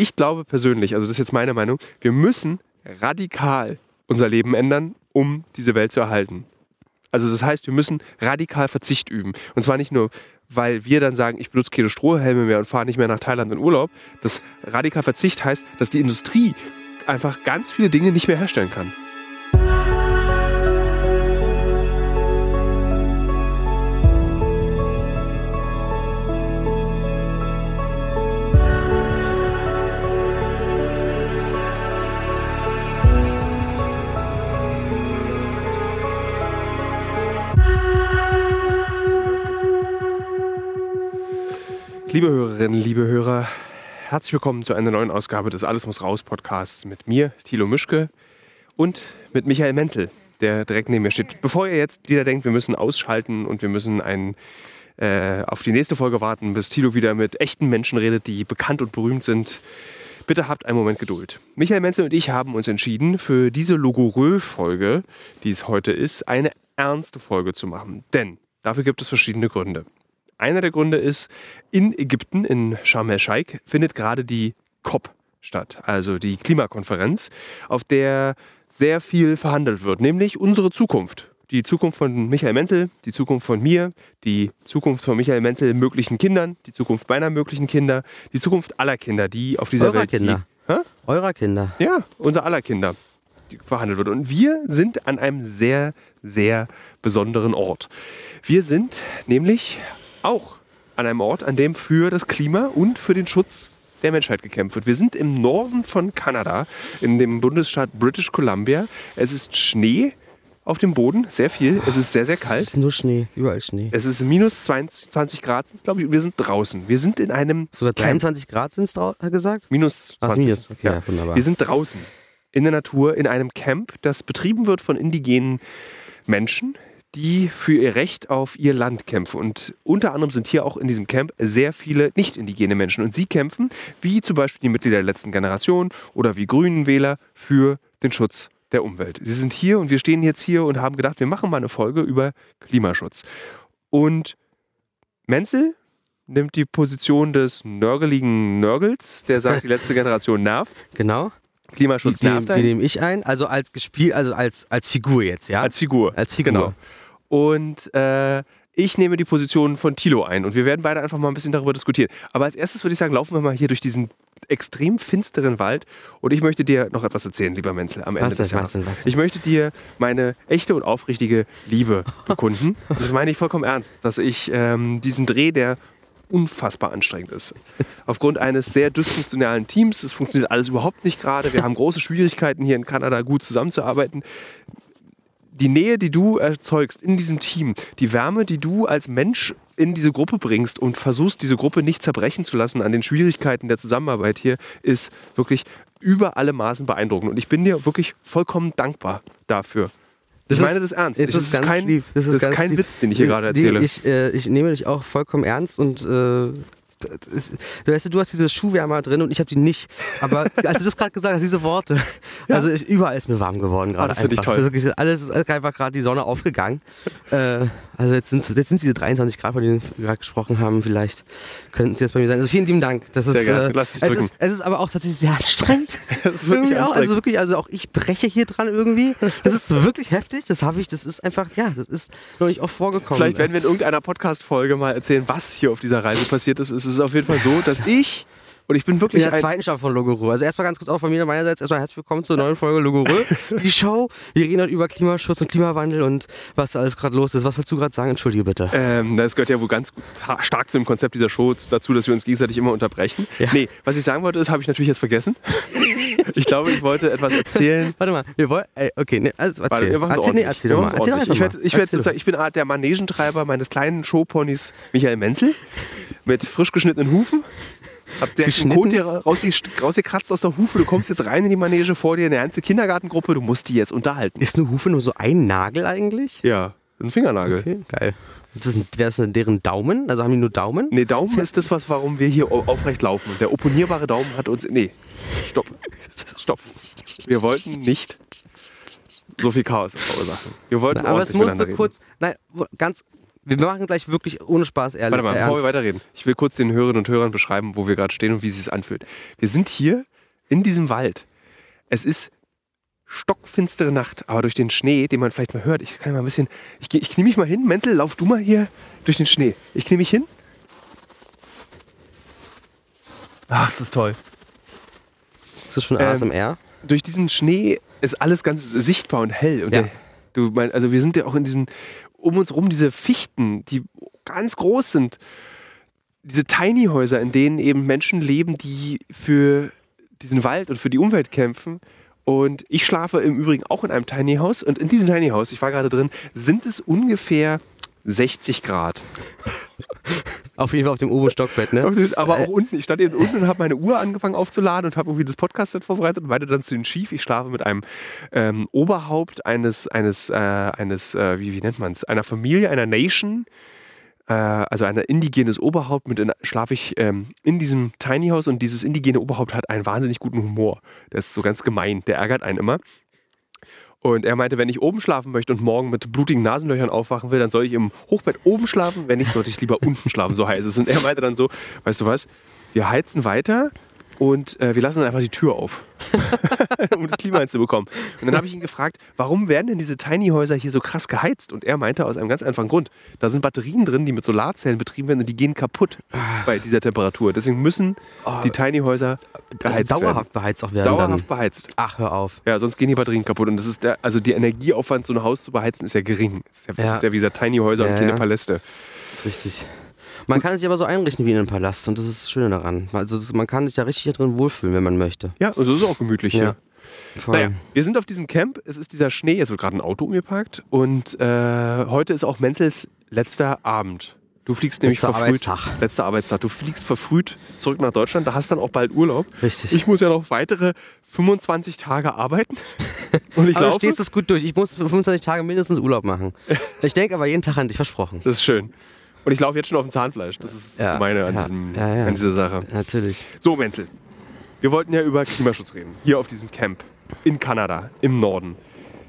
ich glaube persönlich, also das ist jetzt meine Meinung, wir müssen radikal unser Leben ändern, um diese Welt zu erhalten. Also das heißt, wir müssen radikal Verzicht üben. Und zwar nicht nur, weil wir dann sagen, ich benutze keine Strohhelme mehr und fahre nicht mehr nach Thailand in Urlaub. Das radikal Verzicht heißt, dass die Industrie einfach ganz viele Dinge nicht mehr herstellen kann. Liebe Hörerinnen, liebe Hörer, herzlich willkommen zu einer neuen Ausgabe des Alles muss raus Podcasts mit mir, Thilo Mischke und mit Michael Menzel, der direkt neben mir steht. Bevor ihr jetzt wieder denkt, wir müssen ausschalten und wir müssen ein, äh, auf die nächste Folge warten, bis Thilo wieder mit echten Menschen redet, die bekannt und berühmt sind, bitte habt einen Moment Geduld. Michael Menzel und ich haben uns entschieden, für diese Logorö-Folge, die es heute ist, eine ernste Folge zu machen. Denn dafür gibt es verschiedene Gründe. Einer der Gründe ist, in Ägypten, in Sharm el-Sheikh, findet gerade die COP statt, also die Klimakonferenz, auf der sehr viel verhandelt wird, nämlich unsere Zukunft. Die Zukunft von Michael Menzel, die Zukunft von mir, die Zukunft von Michael Menzel möglichen Kindern, die Zukunft meiner möglichen Kinder, die Zukunft aller Kinder, die auf dieser Eurer Welt Kinder. Hä? Eurer Kinder. Ja, unser aller Kinder, die verhandelt wird. Und wir sind an einem sehr, sehr besonderen Ort. Wir sind nämlich auch an einem Ort, an dem für das Klima und für den Schutz der Menschheit gekämpft wird. Wir sind im Norden von Kanada, in dem Bundesstaat British Columbia. Es ist Schnee auf dem Boden, sehr viel. Es ist sehr, sehr Es kalt. ist nur Schnee, überall Schnee. Es ist minus 20, 20 Grad, glaube ich. und Wir sind draußen. Wir sind in einem Sogar Camp. 23 Grad sind es gesagt? Minus Ach, 20. minus. Okay, ja, wunderbar. Wir sind draußen in der Natur in einem Camp, das betrieben wird von indigenen Menschen, die für ihr Recht auf ihr Land kämpfen. Und unter anderem sind hier auch in diesem Camp sehr viele nicht indigene Menschen. Und sie kämpfen, wie zum Beispiel die Mitglieder der letzten Generation oder wie Grünenwähler, für den Schutz der Umwelt. Sie sind hier und wir stehen jetzt hier und haben gedacht, wir machen mal eine Folge über Klimaschutz. Und Menzel nimmt die Position des nörgeligen Nörgels, der sagt, die letzte Generation nervt. Genau. Die, Klimaschutz die, nervt die einen. nehme ich ein. Also als gespielt, also als, als Figur jetzt, ja? Als Figur. Als Figur. Genau. Und äh, ich nehme die Position von Thilo ein und wir werden beide einfach mal ein bisschen darüber diskutieren. Aber als erstes würde ich sagen, laufen wir mal hier durch diesen extrem finsteren Wald und ich möchte dir noch etwas erzählen, lieber Menzel, am Ende Was des Jahres. was? Ich möchte dir meine echte und aufrichtige Liebe bekunden. und das meine ich vollkommen ernst, dass ich ähm, diesen Dreh, der unfassbar anstrengend ist. Aufgrund eines sehr dysfunktionalen Teams, es funktioniert alles überhaupt nicht gerade. Wir haben große Schwierigkeiten hier in Kanada gut zusammenzuarbeiten die Nähe, die du erzeugst in diesem Team, die Wärme, die du als Mensch in diese Gruppe bringst und versuchst, diese Gruppe nicht zerbrechen zu lassen an den Schwierigkeiten der Zusammenarbeit hier, ist wirklich über alle Maßen beeindruckend. Und ich bin dir wirklich vollkommen dankbar dafür. Das ich meine ist- das ernst. das Ich- ist ganz kein. Das ist ganz kein lieb. Witz, den ich hier gerade Die- erzähle. Ich, äh, ich nehme dich auch vollkommen ernst und äh, das ist, du, weißt, du hast diese Schuhwärmer drin und ich habe die nicht. Aber als du das gerade gesagt hast, diese Worte, also ich, überall ist mir warm geworden gerade. das finde ich toll. Wirklich, alles ist einfach gerade die Sonne aufgegangen. Äh, also jetzt sind jetzt sind diese 23 Grad, von denen wir gerade gesprochen haben. Vielleicht könnten sie jetzt bei mir sein. Also vielen lieben Dank. Das ist, Sehr äh, Lass dich es, drücken. ist, es ist aber auch tatsächlich sehr anstrengend. Das ist wirklich auch, also wirklich, also auch ich breche hier dran irgendwie. Das ist wirklich heftig. Das habe ich, das ist einfach, ja, das ist noch nicht oft vorgekommen. Vielleicht werden wir in irgendeiner Podcast-Folge mal erzählen, was hier auf dieser Reise passiert ist. Es ist auf jeden Fall so, dass ich, und ich bin in wirklich der ein, zweiten Staffel von Logorö. Also erstmal ganz kurz auch von mir meinerseits erstmal herzlich willkommen zur neuen Folge Logorö. Die Show. Wir reden heute über Klimaschutz und Klimawandel und was da alles gerade los ist. Was wolltest du gerade sagen? Entschuldige bitte. Ähm, das gehört ja wohl ganz stark zu dem Konzept dieser Show dazu, dass wir uns gegenseitig immer unterbrechen. Ja. Nee, was ich sagen wollte, ist, habe ich natürlich jetzt vergessen. ich glaube, ich wollte etwas erzählen. Warte mal, wir wollen. Ey, okay, ne, also Warte, erzähl. machen's erzähl, nee, erzähl doch mal. Erzähl doch Ich, werd, ich, werd Erzähl ich bin der Manegentreiber meines kleinen Showponys Michael Menzel mit frisch geschnittenen Hufen. Hab der Geschnitten? Kot dir rausge- rausgekratzt aus der Hufe. Du kommst jetzt rein in die Manege vor dir, eine ganze Kindergartengruppe. Du musst die jetzt unterhalten. Ist eine Hufe nur so ein Nagel eigentlich? Ja, ein Fingernagel. Okay, geil. Wäre denn deren Daumen? Also haben die nur Daumen? Nee, Daumen ist das, was, warum wir hier au- aufrecht laufen. Der opponierbare Daumen hat uns. Nee, stopp. Stopp. Wir wollten nicht so viel Chaos verursachen. Wir wollten Aber es musste kurz. Nein, ganz. Wir machen gleich wirklich ohne Spaß ehrlich. Warte mal, bevor wir weiterreden. Ich will kurz den Hörerinnen und Hörern beschreiben, wo wir gerade stehen und wie es sich anfühlt. Wir sind hier in diesem Wald. Es ist stockfinstere Nacht, aber durch den Schnee, den man vielleicht mal hört, ich kann mal ein bisschen, ich, ich knie mich mal hin. Menzel, lauf du mal hier durch den Schnee. Ich knie mich hin. Ach, es ist toll. Ist das schon Ähm, ASMR? durch diesen Schnee ist alles ganz sichtbar und hell. Und Ja. der, du mein, also wir sind ja auch in diesen, um uns rum diese Fichten, die ganz groß sind. Diese Tiny Häuser, in denen eben Menschen leben, die für diesen Wald und für die Umwelt kämpfen. Und ich schlafe im Übrigen auch in einem Tiny House. Und in diesem Tiny House, ich war gerade drin, sind es ungefähr 60 Grad. Auf jeden Fall auf dem oberen Stockbett, ne? Aber auch unten. Ich stand eben unten und habe meine Uhr angefangen aufzuladen und habe irgendwie das Podcast-Set vorbereitet und meinte dann zu den Chief, ich schlafe mit einem ähm, Oberhaupt eines, eines, äh, eines äh, wie, wie nennt man es, einer Familie, einer Nation, äh, also ein indigenes Oberhaupt, mit in, schlafe ich ähm, in diesem Tiny House und dieses indigene Oberhaupt hat einen wahnsinnig guten Humor. Der ist so ganz gemein, der ärgert einen immer. Und er meinte, wenn ich oben schlafen möchte und morgen mit blutigen Nasenlöchern aufwachen will, dann soll ich im Hochbett oben schlafen. Wenn nicht, sollte ich lieber unten schlafen, so heiß es. Und er meinte dann so, weißt du was, wir heizen weiter und äh, wir lassen einfach die Tür auf, um das Klima hinzubekommen. Und dann habe ich ihn gefragt, warum werden denn diese Tiny-Häuser hier so krass geheizt? Und er meinte, aus einem ganz einfachen Grund. Da sind Batterien drin, die mit Solarzellen betrieben werden und die gehen kaputt bei dieser Temperatur. Deswegen müssen die Tiny-Häuser Also geheizt werden. dauerhaft beheizt auch werden Dauerhaft dann. beheizt. Ach, hör auf. Ja, sonst gehen die Batterien kaputt. Und das ist der, also der Energieaufwand, so ein Haus zu beheizen, ist ja gering. Das ist ja, Ja. wie gesagt Tiny Häuser Ja, und keine ja. Paläste. Das ist richtig. Man kann sich aber so einrichten wie in einem Palast und das ist das Schöne daran. Also das, man kann sich da richtig drin wohlfühlen, wenn man möchte. Ja, und so ist es auch gemütlich Ja. hier. Voll. Naja, wir sind auf diesem Camp, es ist dieser Schnee, es wird gerade ein Auto umgeparkt und äh, heute ist auch Menzels letzter Abend. Du fliegst nämlich Letzter verfrüht. Arbeitstag. Letzter Arbeitstag. Du fliegst verfrüht zurück nach Deutschland, da hast dann auch bald Urlaub. Richtig. Ich muss ja noch weitere 25 Tage arbeiten. Und ich aber du stehst das gut durch. Ich muss 25 Tage mindestens Urlaub machen. Ich denke aber jeden Tag an dich, versprochen. Das ist schön. Und ich laufe jetzt schon auf dem Zahnfleisch. Das ist das Ja, Gemeine an, ja, diesem, ja, an dieser Sache. Natürlich. So, Menzel. Wir wollten ja über Klimaschutz reden. Hier auf diesem Camp. In Kanada, im Norden.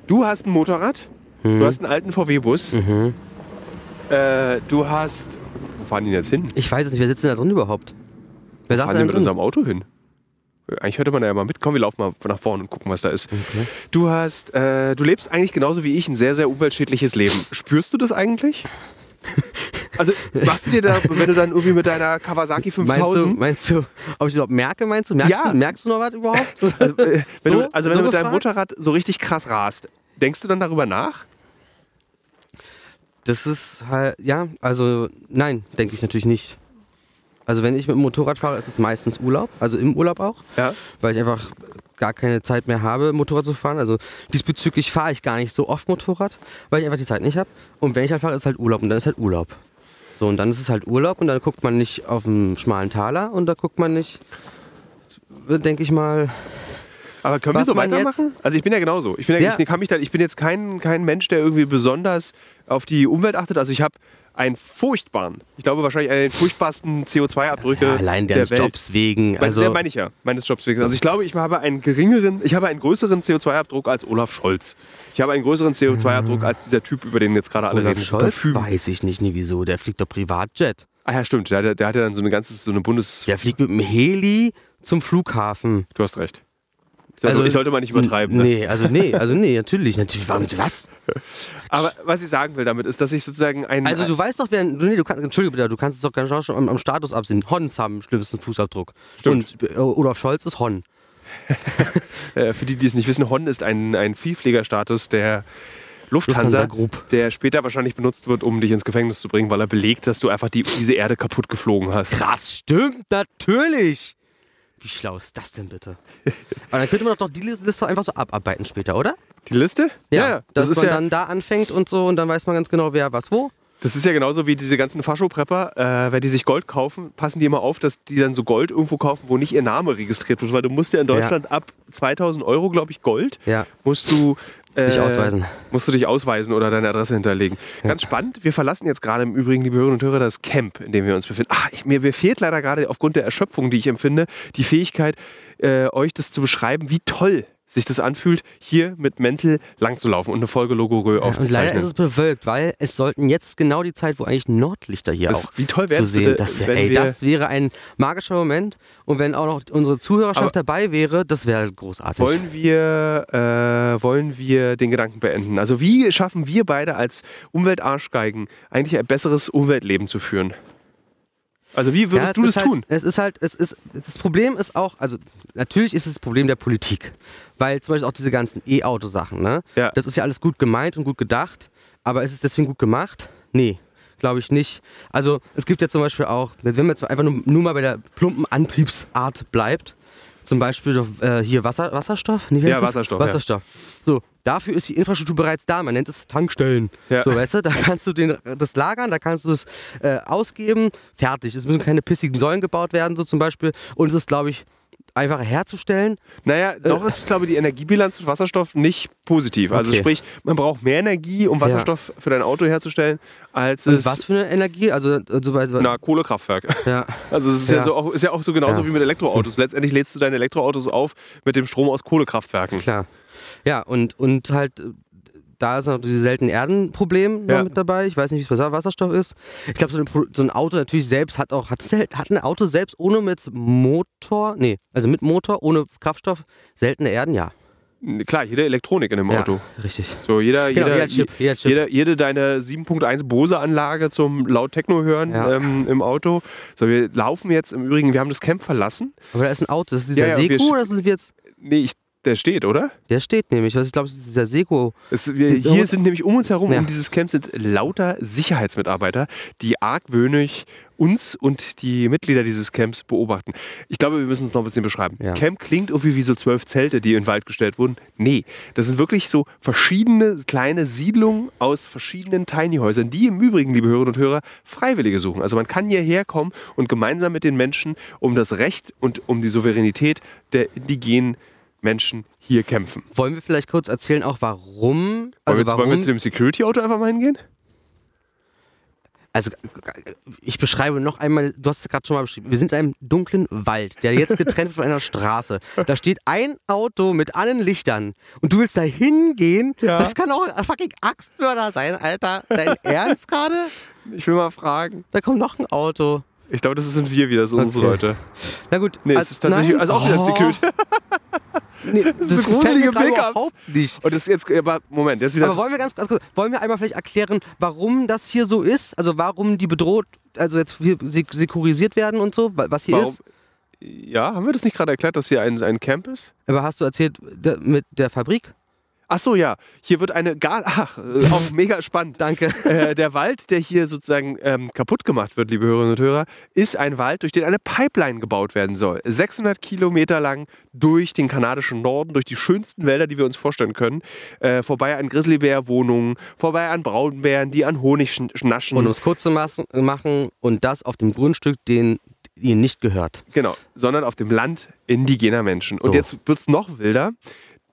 Du hast ein Motorrad. Mhm. Du hast einen alten VW-Bus. Äh, du hast. Wo fahren die denn jetzt hin? Ich weiß es nicht, wer sitzt denn da drin überhaupt? Wer saß Fahren die denn mit drin? unserem Auto hin? Eigentlich hörte man da ja mal mit. Komm, wir laufen mal nach vorne und gucken, was da ist. Du hast, äh, du lebst eigentlich genauso wie ich ein sehr, sehr umweltschädliches Leben. Spürst du das eigentlich? Also, machst du dir da, wenn du dann irgendwie mit deiner Kawasaki Meinst du, 5000 meinst du, ob ich überhaupt merke, meinst du? Merkst, Ja. du, merkst du noch was überhaupt? Also, äh, wenn, So? du, also wenn So du mit deinem? Motorrad so richtig krass rast, denkst du dann darüber nach? Das ist halt, ja, also nein, denke ich natürlich nicht. Also wenn ich mit dem Motorrad fahre, ist es meistens Urlaub, also im Urlaub auch, Ja. weil ich einfach gar keine Zeit mehr habe, Motorrad zu fahren. Also diesbezüglich fahre ich gar nicht so oft Motorrad, weil ich einfach die Zeit nicht habe. Und wenn ich halt fahre, ist halt Urlaub und dann ist halt Urlaub. So, und dann ist es halt Urlaub und dann guckt man nicht auf einen schmalen Taler und da guckt man nicht, denke ich mal, Aber können wir so weitermachen? Also ich bin ja genauso. Ich bin, ja, Ja. Ich, kann mich da, ich bin jetzt kein, kein Mensch, der irgendwie besonders auf die Umwelt achtet. Also ich habe einen furchtbaren, ich glaube wahrscheinlich einen der furchtbarsten CO2-Abdrücke ja, allein der Welt. Jobs wegen. Also, meine ich ja, meines Jobs wegen. Also ich glaube, ich habe einen geringeren, ich habe einen größeren CO2-Abdruck als Olaf Scholz. Ich habe einen größeren CO2-Abdruck als dieser Typ, über den jetzt gerade alle Olaf reden. Scholz weiß ich nicht, nie wieso. Der fliegt doch Privatjet. Ah ja, stimmt. Der, der, der hat ja dann so eine ganze, so eine Bundes... Der fliegt mit dem Heli zum Flughafen. Du hast recht. Ich sollte, ich sollte mal nicht übertreiben. Ne? Nee, also nee, also nee, natürlich, natürlich. Warum, was? Aber was ich sagen will damit ist, dass ich sozusagen einen... Also du weißt doch, wer, nee, du kannst, Entschuldige bitte, du kannst es doch ganz schon am, am Status absehen. Hons haben den schlimmsten Fußabdruck. Stimmt. Und äh, Olaf Scholz ist Hon. Äh, für die, die es nicht wissen, Hon ist ein, ein Vielfliegerstatus der Lufthansa, Lufthansa Group. der später wahrscheinlich benutzt wird, um dich ins Gefängnis zu bringen, weil er belegt, dass du einfach die, diese Erde kaputt geflogen hast. Krass, stimmt, natürlich. Wie schlau ist das denn bitte? Aber dann könnte man doch die Liste einfach so abarbeiten später, oder? Die Liste? dass Das ist man ja, dann da anfängt und so und dann weiß man ganz genau, wer was wo. das ist ja genauso wie diese ganzen Faschoprepper. Äh, wenn die sich Gold kaufen, passen die immer auf, dass die dann so Gold irgendwo kaufen, wo nicht ihr Name registriert wird. Weil du musst ja in Deutschland ab 2000 Euro, glaube ich, Gold, Ja. musst du Dich ausweisen. Musst du dich ausweisen oder deine Adresse hinterlegen. Ganz spannend. Wir verlassen jetzt gerade im Übrigen, liebe Hörerinnen und Hörer, das Camp, in dem wir uns befinden. Ah, ich, mir, mir fehlt leider gerade aufgrund der Erschöpfung, die ich empfinde, die Fähigkeit, äh, euch das zu beschreiben, wie toll sich das anfühlt, hier mit Mäntel lang zu laufen und eine Folge Logorö Und leider aufzuzeichnen. ist es bewölkt, weil es sollten jetzt genau die Zeit, wo eigentlich Nordlichter hier Das- auch wie toll zu sehen. bitte, Das, wär, ey, das wäre ein magischer Moment. Und wenn auch noch unsere Zuhörerschaft dabei wäre, das wäre großartig. wollen wir, äh, wollen wir den Gedanken beenden? Also wie schaffen wir beide als Umweltarschgeigen eigentlich ein besseres Umweltleben zu führen? Also wie würdest es du das halt, tun? Es ist halt, es ist, das Problem ist auch, also natürlich ist es das Problem der Politik. Weil zum Beispiel auch diese ganzen E-Auto-Sachen, ne? Ja. Das ist ja alles gut gemeint und gut gedacht, aber ist es deswegen gut gemacht? Nee, glaube ich nicht. Also es gibt ja zum Beispiel auch, wenn man jetzt einfach nur, nur mal bei der plumpen Antriebsart bleibt, zum Beispiel äh, hier Wasser, Wasserstoff? Nee, Ja, das? Wasserstoff, ja. Wasserstoff. So, dafür ist die Infrastruktur bereits da. Man nennt es Tankstellen. Ja. So, weißt du, da kannst du den, das lagern, da kannst du es äh, ausgeben, fertig. Es müssen keine pissigen Säulen gebaut werden, so zum Beispiel. Und es ist, glaube ich, einfacher herzustellen. Naja, Äh. doch ist, glaube ich, die Energiebilanz mit Wasserstoff nicht positiv. Also Okay. sprich, man braucht mehr Energie, um Wasserstoff für dein Auto herzustellen, als Und es was für eine Energie? Also, also na, Kohlekraftwerk. ja. Also es ist ja, Ja. so auch, ist ja auch so genauso Ja. wie mit Elektroautos. Letztendlich lädst du deine Elektroautos auf mit dem Strom aus Kohlekraftwerken. Klar. Ja, und, und halt, äh, da ist noch dieses seltene Erdenproblem Ja. mit dabei. Ich weiß nicht, wie es bei Wasserstoff ist. Ich glaube, so, so ein Auto natürlich selbst hat auch, hat, hat ein Auto selbst ohne mit Motor, nee, also mit Motor, ohne Kraftstoff, seltene Erden, ja. Klar, jede Elektronik in dem Auto. Ja, richtig. So, jeder, Genau, jeder, jeder Chip, jeder Chip. Jeder, jede deine 7.1 Bose-Anlage zum laut Techno hören Ja. ähm, im Auto. So, wir laufen jetzt im Übrigen, wir haben das Camp verlassen. Aber da ist ein Auto, das ist dieser Ja, sch- oder sind wir jetzt, Nee, ich, der steht, oder? der steht nämlich, was ich glaube, ist dieser Seco. Es, wir, hier sind nämlich um uns herum, Ja. um dieses Camp sind lauter Sicherheitsmitarbeiter, die argwöhnig uns und die Mitglieder dieses Camps beobachten. Ich glaube, wir müssen es noch ein bisschen beschreiben. Ja. Camp klingt irgendwie wie so zwölf Zelte, die in den Wald gestellt wurden. Nee, das sind wirklich so verschiedene kleine Siedlungen aus verschiedenen Tiny-Häusern, die im Übrigen, liebe Hörerinnen und Hörer, Freiwillige suchen. Also man kann hierher kommen und gemeinsam mit den Menschen um das Recht und um die Souveränität der indigenen Menschen hier kämpfen. Wollen wir vielleicht kurz erzählen auch, warum? Wollen, Also wir, jetzt- wollen wir warum? zu dem Security-Auto einfach mal hingehen? Also ich beschreibe noch einmal, du hast es gerade schon mal beschrieben, wir sind in einem dunklen Wald, der jetzt getrennt wird von einer Straße. Da steht ein Auto mit allen Lichtern und du willst da hingehen? Ja. Das kann auch ein fucking Axtmörder sein, Alter. Dein Ernst gerade? Ich will mal fragen. Da kommt noch ein Auto. Ich glaube, das sind wir wieder, das sind unsere Okay. Leute. Na gut. Nee, also- es ist tatsächlich, nein. also auch wieder Oh, Security. Nee, das, ist gefällt mir gruselige überhaupt nicht. Und das ist jetzt, aber Moment, jetzt wieder. Aber wollen wir ganz, ganz kurz, wollen wir einmal vielleicht erklären, warum das hier so ist? Also warum die bedroht, also jetzt hier sek- sekurisiert werden und so, wa- was hier warum, ist? ja, haben wir das nicht gerade erklärt, dass hier ein, ein Camp ist? Aber hast du erzählt mit der Fabrik? Ach so, ja. Hier wird eine Gas. Ach, äh, auch mega spannend. Danke. Äh, der Wald, der hier sozusagen ähm, kaputt gemacht wird, liebe Hörerinnen und Hörer, ist ein Wald, durch den eine Pipeline gebaut werden soll. 600 Kilometer lang durch den kanadischen Norden, durch die schönsten Wälder, die wir uns vorstellen können. Äh, vorbei an Grizzlybär-Wohnungen, vorbei an Braunbären, die an Honig schnaschen. Und um es kurz zu machen, und das auf dem Grundstück, den ihnen nicht gehört. Genau, sondern auf dem Land indigener Menschen. Und So. jetzt wird es noch wilder.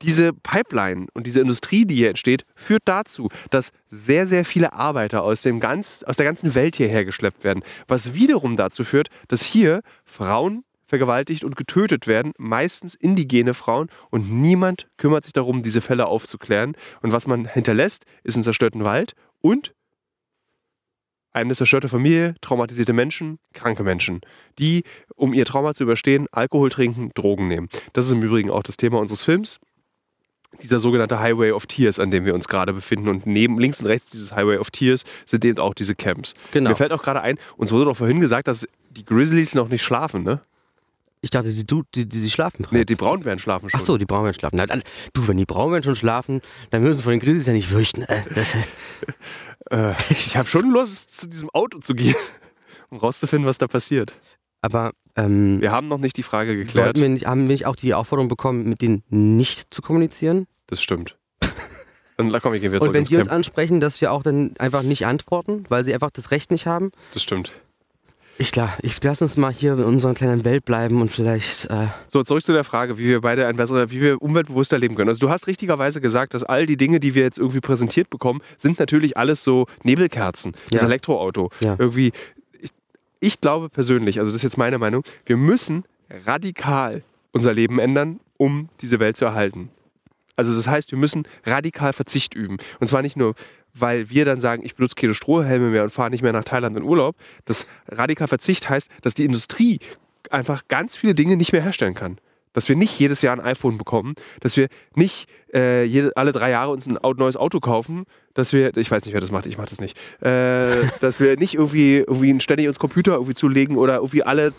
Diese Pipeline und diese Industrie, die hier entsteht, führt dazu, dass sehr, sehr viele Arbeiter aus, dem ganz, aus der ganzen Welt hierher geschleppt werden. Was wiederum dazu führt, dass hier Frauen vergewaltigt und getötet werden, meistens indigene Frauen, und niemand kümmert sich darum, diese Fälle aufzuklären. Und was man hinterlässt, ist einen zerstörten Wald und eine zerstörte Familie, traumatisierte Menschen, kranke Menschen, die, um ihr Trauma zu überstehen, Alkohol trinken, Drogen nehmen. Das ist im Übrigen auch das Thema unseres Films. Dieser sogenannte Highway of Tears, an dem wir uns gerade befinden. Und neben links und rechts dieses Highway of Tears sind eben auch diese Camps. Genau. Mir fällt auch gerade ein, uns wurde doch vorhin gesagt, dass die Grizzlies noch nicht schlafen, ne? Ich dachte, die, du- die, die, die schlafen. Nee, die Braunbären schlafen schon. Ach so, die Braunbären schlafen. Na, dann, du, wenn die Braunbären schon schlafen, dann müssen wir von den Grizzlies ja nicht fürchten. Äh, Äh, ich habe schon Lust, zu diesem Auto zu gehen, um rauszufinden, was da passiert. Aber ähm, Wir haben noch nicht die Frage geklärt. sollten wir nicht, haben wir nicht auch die Aufforderung bekommen, mit denen nicht zu kommunizieren? Das stimmt. Dann komm, wir gehen wieder Und wenn sie uns ansprechen, dass wir auch dann einfach nicht antworten, weil sie einfach das Recht nicht haben? Das stimmt. Ich klar, ich lass uns mal hier in unserer kleinen Welt bleiben und vielleicht. Äh, So, zurück zu der Frage, wie wir beide ein besserer, wie wir umweltbewusster leben können. Also du hast richtigerweise gesagt, dass all die Dinge, die wir jetzt irgendwie präsentiert bekommen, sind natürlich alles so Nebelkerzen. Das Ja. Elektroauto. Ja. Irgendwie. Ich, glaube persönlich, also das ist jetzt meine Meinung, wir müssen radikal unser Leben ändern, um diese Welt zu erhalten. Also das heißt, wir müssen radikal Verzicht üben. Und zwar nicht nur, weil wir dann sagen, ich benutze keine Strohhelme mehr und fahre nicht mehr nach Thailand in Urlaub. Das radikal Verzicht heißt, dass die Industrie einfach ganz viele Dinge nicht mehr herstellen kann. Dass wir nicht jedes Jahr ein iPhone bekommen, dass wir nicht äh, jede, alle drei Jahre uns ein neues Auto kaufen, dass wir, ich weiß nicht, wer das macht, ich mache das nicht, äh, dass wir nicht irgendwie, irgendwie ständig uns Computer irgendwie zulegen oder irgendwie alle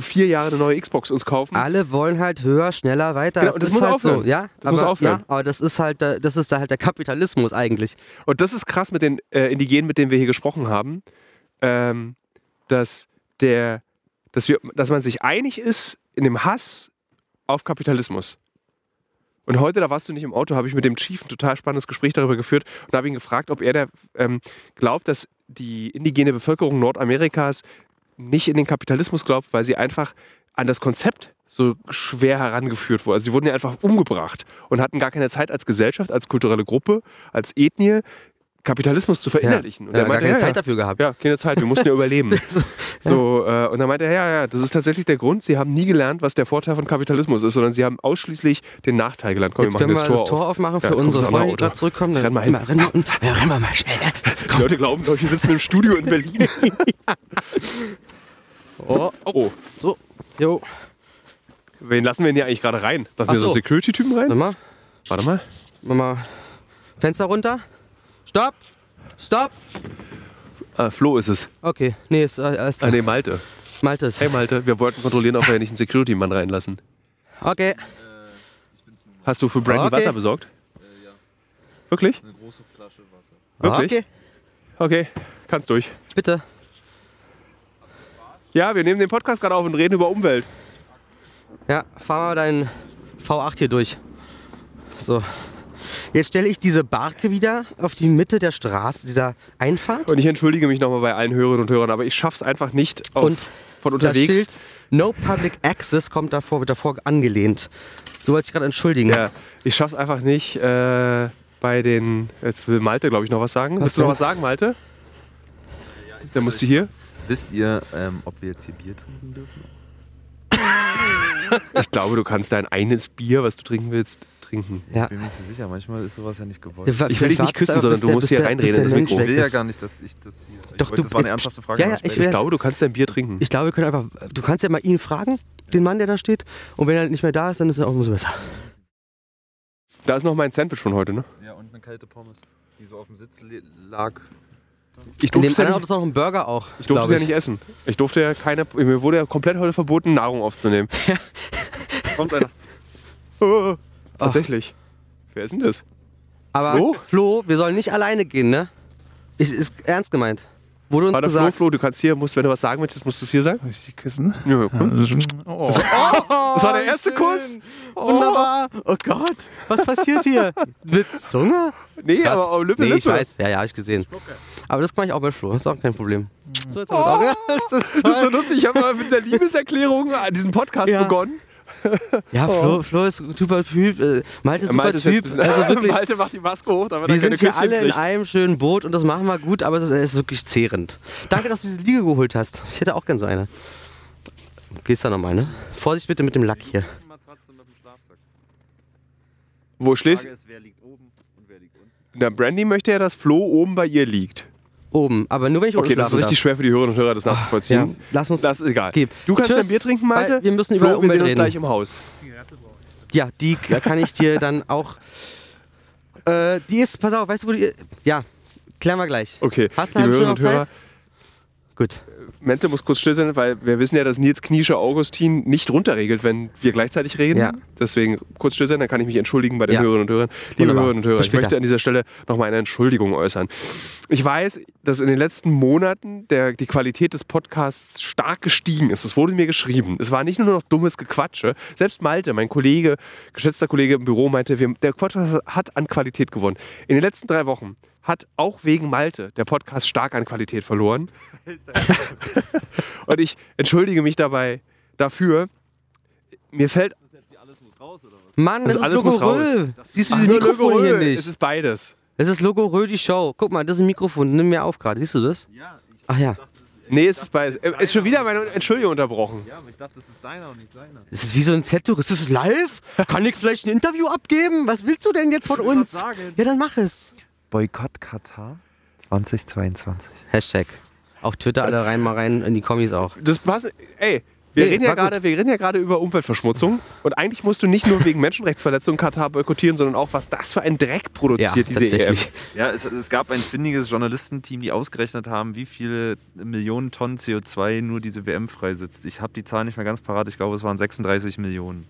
vier Jahre eine neue Xbox uns kaufen. Alle wollen halt höher, schneller, weiter. Genau, und das ist muss halt aufhören. so, ja. Das aber, muss aufhören. Ja, aber das ist halt, der- das ist da halt der Kapitalismus eigentlich. Und das ist krass mit den äh, Indigenen, mit denen wir hier gesprochen haben, ähm, dass, der, dass, wir, dass man sich einig ist in dem Hass auf Kapitalismus. Und heute, da warst du nicht im Auto, habe ich mit dem Chief ein total spannendes Gespräch darüber geführt und habe ihn gefragt, ob er der, ähm, glaubt, dass die indigene Bevölkerung Nordamerikas nicht in den Kapitalismus glaubt, weil sie einfach an das Konzept so schwer herangeführt wurde. Also sie wurden ja einfach umgebracht und hatten gar keine Zeit als Gesellschaft, als kulturelle Gruppe, als Ethnie, Kapitalismus zu verinnerlichen. Und ja, er gar meinte, keine ja, Zeit ja, dafür gehabt. ja, keine Zeit, wir mussten ja überleben. so, äh, und dann meinte er, ja, ja, das ist tatsächlich der Grund. Sie haben nie gelernt, was der Vorteil von Kapitalismus ist, sondern sie haben ausschließlich den Nachteil gelernt. Komm, Jetzt wir können wir das das Tor, Tor auf. aufmachen Ja, für unsere Freunde, die gerade zurückkommen. Renn mal hin. Renn mal, ja, renn mal mal schnell. Die Leute glauben wir sitzen im Studio in Berlin. Oh, Oh, so. Jo. wen lassen wir denn hier eigentlich gerade rein? Lassen wir so Ach einen. Security-Typen rein? Warte mal. Warte mal. Mach mal. Fenster runter. Stopp. Stopp. Ah, Flo ist es. Okay. Nee, ist äh, alles Ah, klar. nee, Malte. Malte ist Hey es. Malte, wir wollten kontrollieren, ob wir nicht einen Security-Mann reinlassen. Okay. Hast du für Brandy Okay. Wasser besorgt? Wirklich? Eine große Flasche Wasser. Wirklich? Okay. Okay, kannst durch. Bitte. Ja, wir nehmen den Podcast gerade auf und reden über Umwelt. Ja, fahr mal deinen V8 hier durch. So. Jetzt stelle ich diese Barke wieder auf die Mitte der Straße, dieser Einfahrt. Und ich entschuldige mich nochmal bei allen Hörerinnen und Hörern, aber ich schaff's einfach nicht auf, Und von Das unterwegs. Schild No Public Access kommt davor, wird davor angelehnt. So wollte ich gerade entschuldigen. Ja, ich schaff's einfach nicht äh, bei den. Jetzt will Malte, glaube ich, noch was sagen. Was Willst du noch was sagen, Malte? Dann musst du hier. Wisst ihr, ähm, ob wir jetzt hier Bier trinken dürfen? Ich glaube, du kannst dein eines Bier, was du trinken willst, trinken. Ja. Ich bin mir nicht so sicher. Manchmal ist sowas ja nicht gewollt. Ja, Ich will dich nicht küssen, sondern du musst hier reinreden Mensch Mikro. ich will ja gar nicht, dass ich das hier. Ich Doch, wollte- du- das war eine jetzt- ernsthafte Frage. Ja, ja, ich Ich glaube, du kannst dein Bier trinken. Ich glaube, wir können einfach. Du kannst ja mal ihn fragen, den Mann, der da steht. Und wenn er nicht mehr da ist, dann ist er auch umso besser. Da ist noch mein Sandwich von heute, ne? Ja, und eine kalte Pommes, die so auf dem Sitz lag. Ich In dem durfte, anderen ja Auto ist noch ein Burger auch. ich durfte es ja nicht essen. Ich durfte ja keine. Mir wurde ja komplett heute verboten, Nahrung aufzunehmen. Kommt einer. Oh, tatsächlich. Wer ist denn das? Aber Flo? Flo, wir sollen nicht alleine gehen, ne? Ist, ist ernst gemeint. Wurde uns Warte, Flo, gesagt. Flo, du kannst hier, musst, wenn du was sagen möchtest, musst du es hier sagen. Soll ich sie küssen? Ja, cool. Oh. Das war der erste schön. Kuss. Wunderbar. Oh Gott, was passiert hier? Mit Zunge? Nee, Krass. aber oh, Lippe, nee, Lippe. ich weiß. Ja, ja, hab ich gesehen. Aber das mache ich auch mit Flo. Ist auch kein Problem. So, jetzt haben wir Oh. auch- Ja, das ist Das ist so lustig. Ich habe mal mit dieser Liebeserklärung an diesen Podcast Ja. begonnen. Ja, Flo, Flo ist ein super Typ. äh, Malte ist super Malte ist jetzt ein Typ. bisschen- Also wirklich, Malte macht die Maske hoch, damit wir keine sind hier alle in kriegt. einem schönen Boot und das machen wir gut, aber es ist, es ist wirklich zehrend. Danke, dass du diese Liege geholt hast. Ich hätte auch gern so eine. Gehst da nochmal, ne? Vorsicht bitte mit dem Lack hier. Wo schläfst ist, wer liegt oben und wer liegt unten. Na, Brandy möchte ja, dass Flo oben bei ihr liegt. Oben, aber nur wenn ich Okay, das ist richtig schwer für die Hörerinnen und Hörer, das darf. Ja, nachzuvollziehen. lass uns. Das ist egal. Gib. Du kannst Tschüss, dein Bier trinken, Malte. weil wir müssen über Flo, wir Umwelt sehen uns gleich im Haus. Ja, die kann ich dir dann auch. Äh, die ist, pass auf, weißt du, wo die. Ja, klären wir gleich. Okay, Hast du eine halbe Stunde noch Hörer? Gut. Menzel muss kurz still sein, weil wir wissen ja, dass Nils Kniesche Augustin nicht runterregelt, wenn wir gleichzeitig reden. Ja. Deswegen kurz still sein, dann kann ich mich entschuldigen bei den Ja. Hörerinnen und Hörern. Liebe Wunderbar. Hörerinnen und Hörer, ich möchte an dieser Stelle nochmal eine Entschuldigung äußern. Ich weiß, dass in den letzten Monaten der, die Qualität des Podcasts stark gestiegen ist. Es wurde mir geschrieben. Es war nicht nur noch dummes Gequatsche. Selbst Malte, mein Kollege, geschätzter Kollege im Büro, meinte, wir, der Podcast hat an Qualität gewonnen. In den letzten drei Wochen hat auch wegen Malte der Podcast stark an Qualität verloren. Und ich entschuldige mich dabei dafür. Mir fällt Mann, das, Also ist alles muss Logorö. Siehst du Ach, dieses nur Mikrofon hier nicht? Es ist beides. Das ist Logorö, die Show. Guck mal, das ist ein Mikrofon. Nimm mir auf gerade. Siehst du das? Ja, ich Ach ja. dachte, Nee, es ist bei. äh, Ist schon wieder meine Entschuldigung unterbrochen. Ja, aber ich dachte, das ist deiner und nicht seiner. Das ist wie so ein Z-Tour. Ist das live? Kann ich vielleicht ein Interview abgeben? Was willst du denn jetzt von uns? Ja, dann mach es. Boykott Katar 2022. Hashtag. Auf Twitter alle rein, mal rein in die Kommis auch. Das passt. Ey, wir, Nee, reden ja gerade, wir reden ja gerade über Umweltverschmutzung. Und eigentlich musst du nicht nur wegen Menschenrechtsverletzungen Katar boykottieren, sondern auch, was das für ein Dreck produziert, Ja, diese tatsächlich. EM. Ja, es, es gab ein findiges Journalistenteam, die ausgerechnet haben, wie viele Millionen Tonnen CO2 nur diese WM freisetzt. Ich habe die Zahl nicht mehr ganz parat. Ich glaube, es waren 36 Millionen.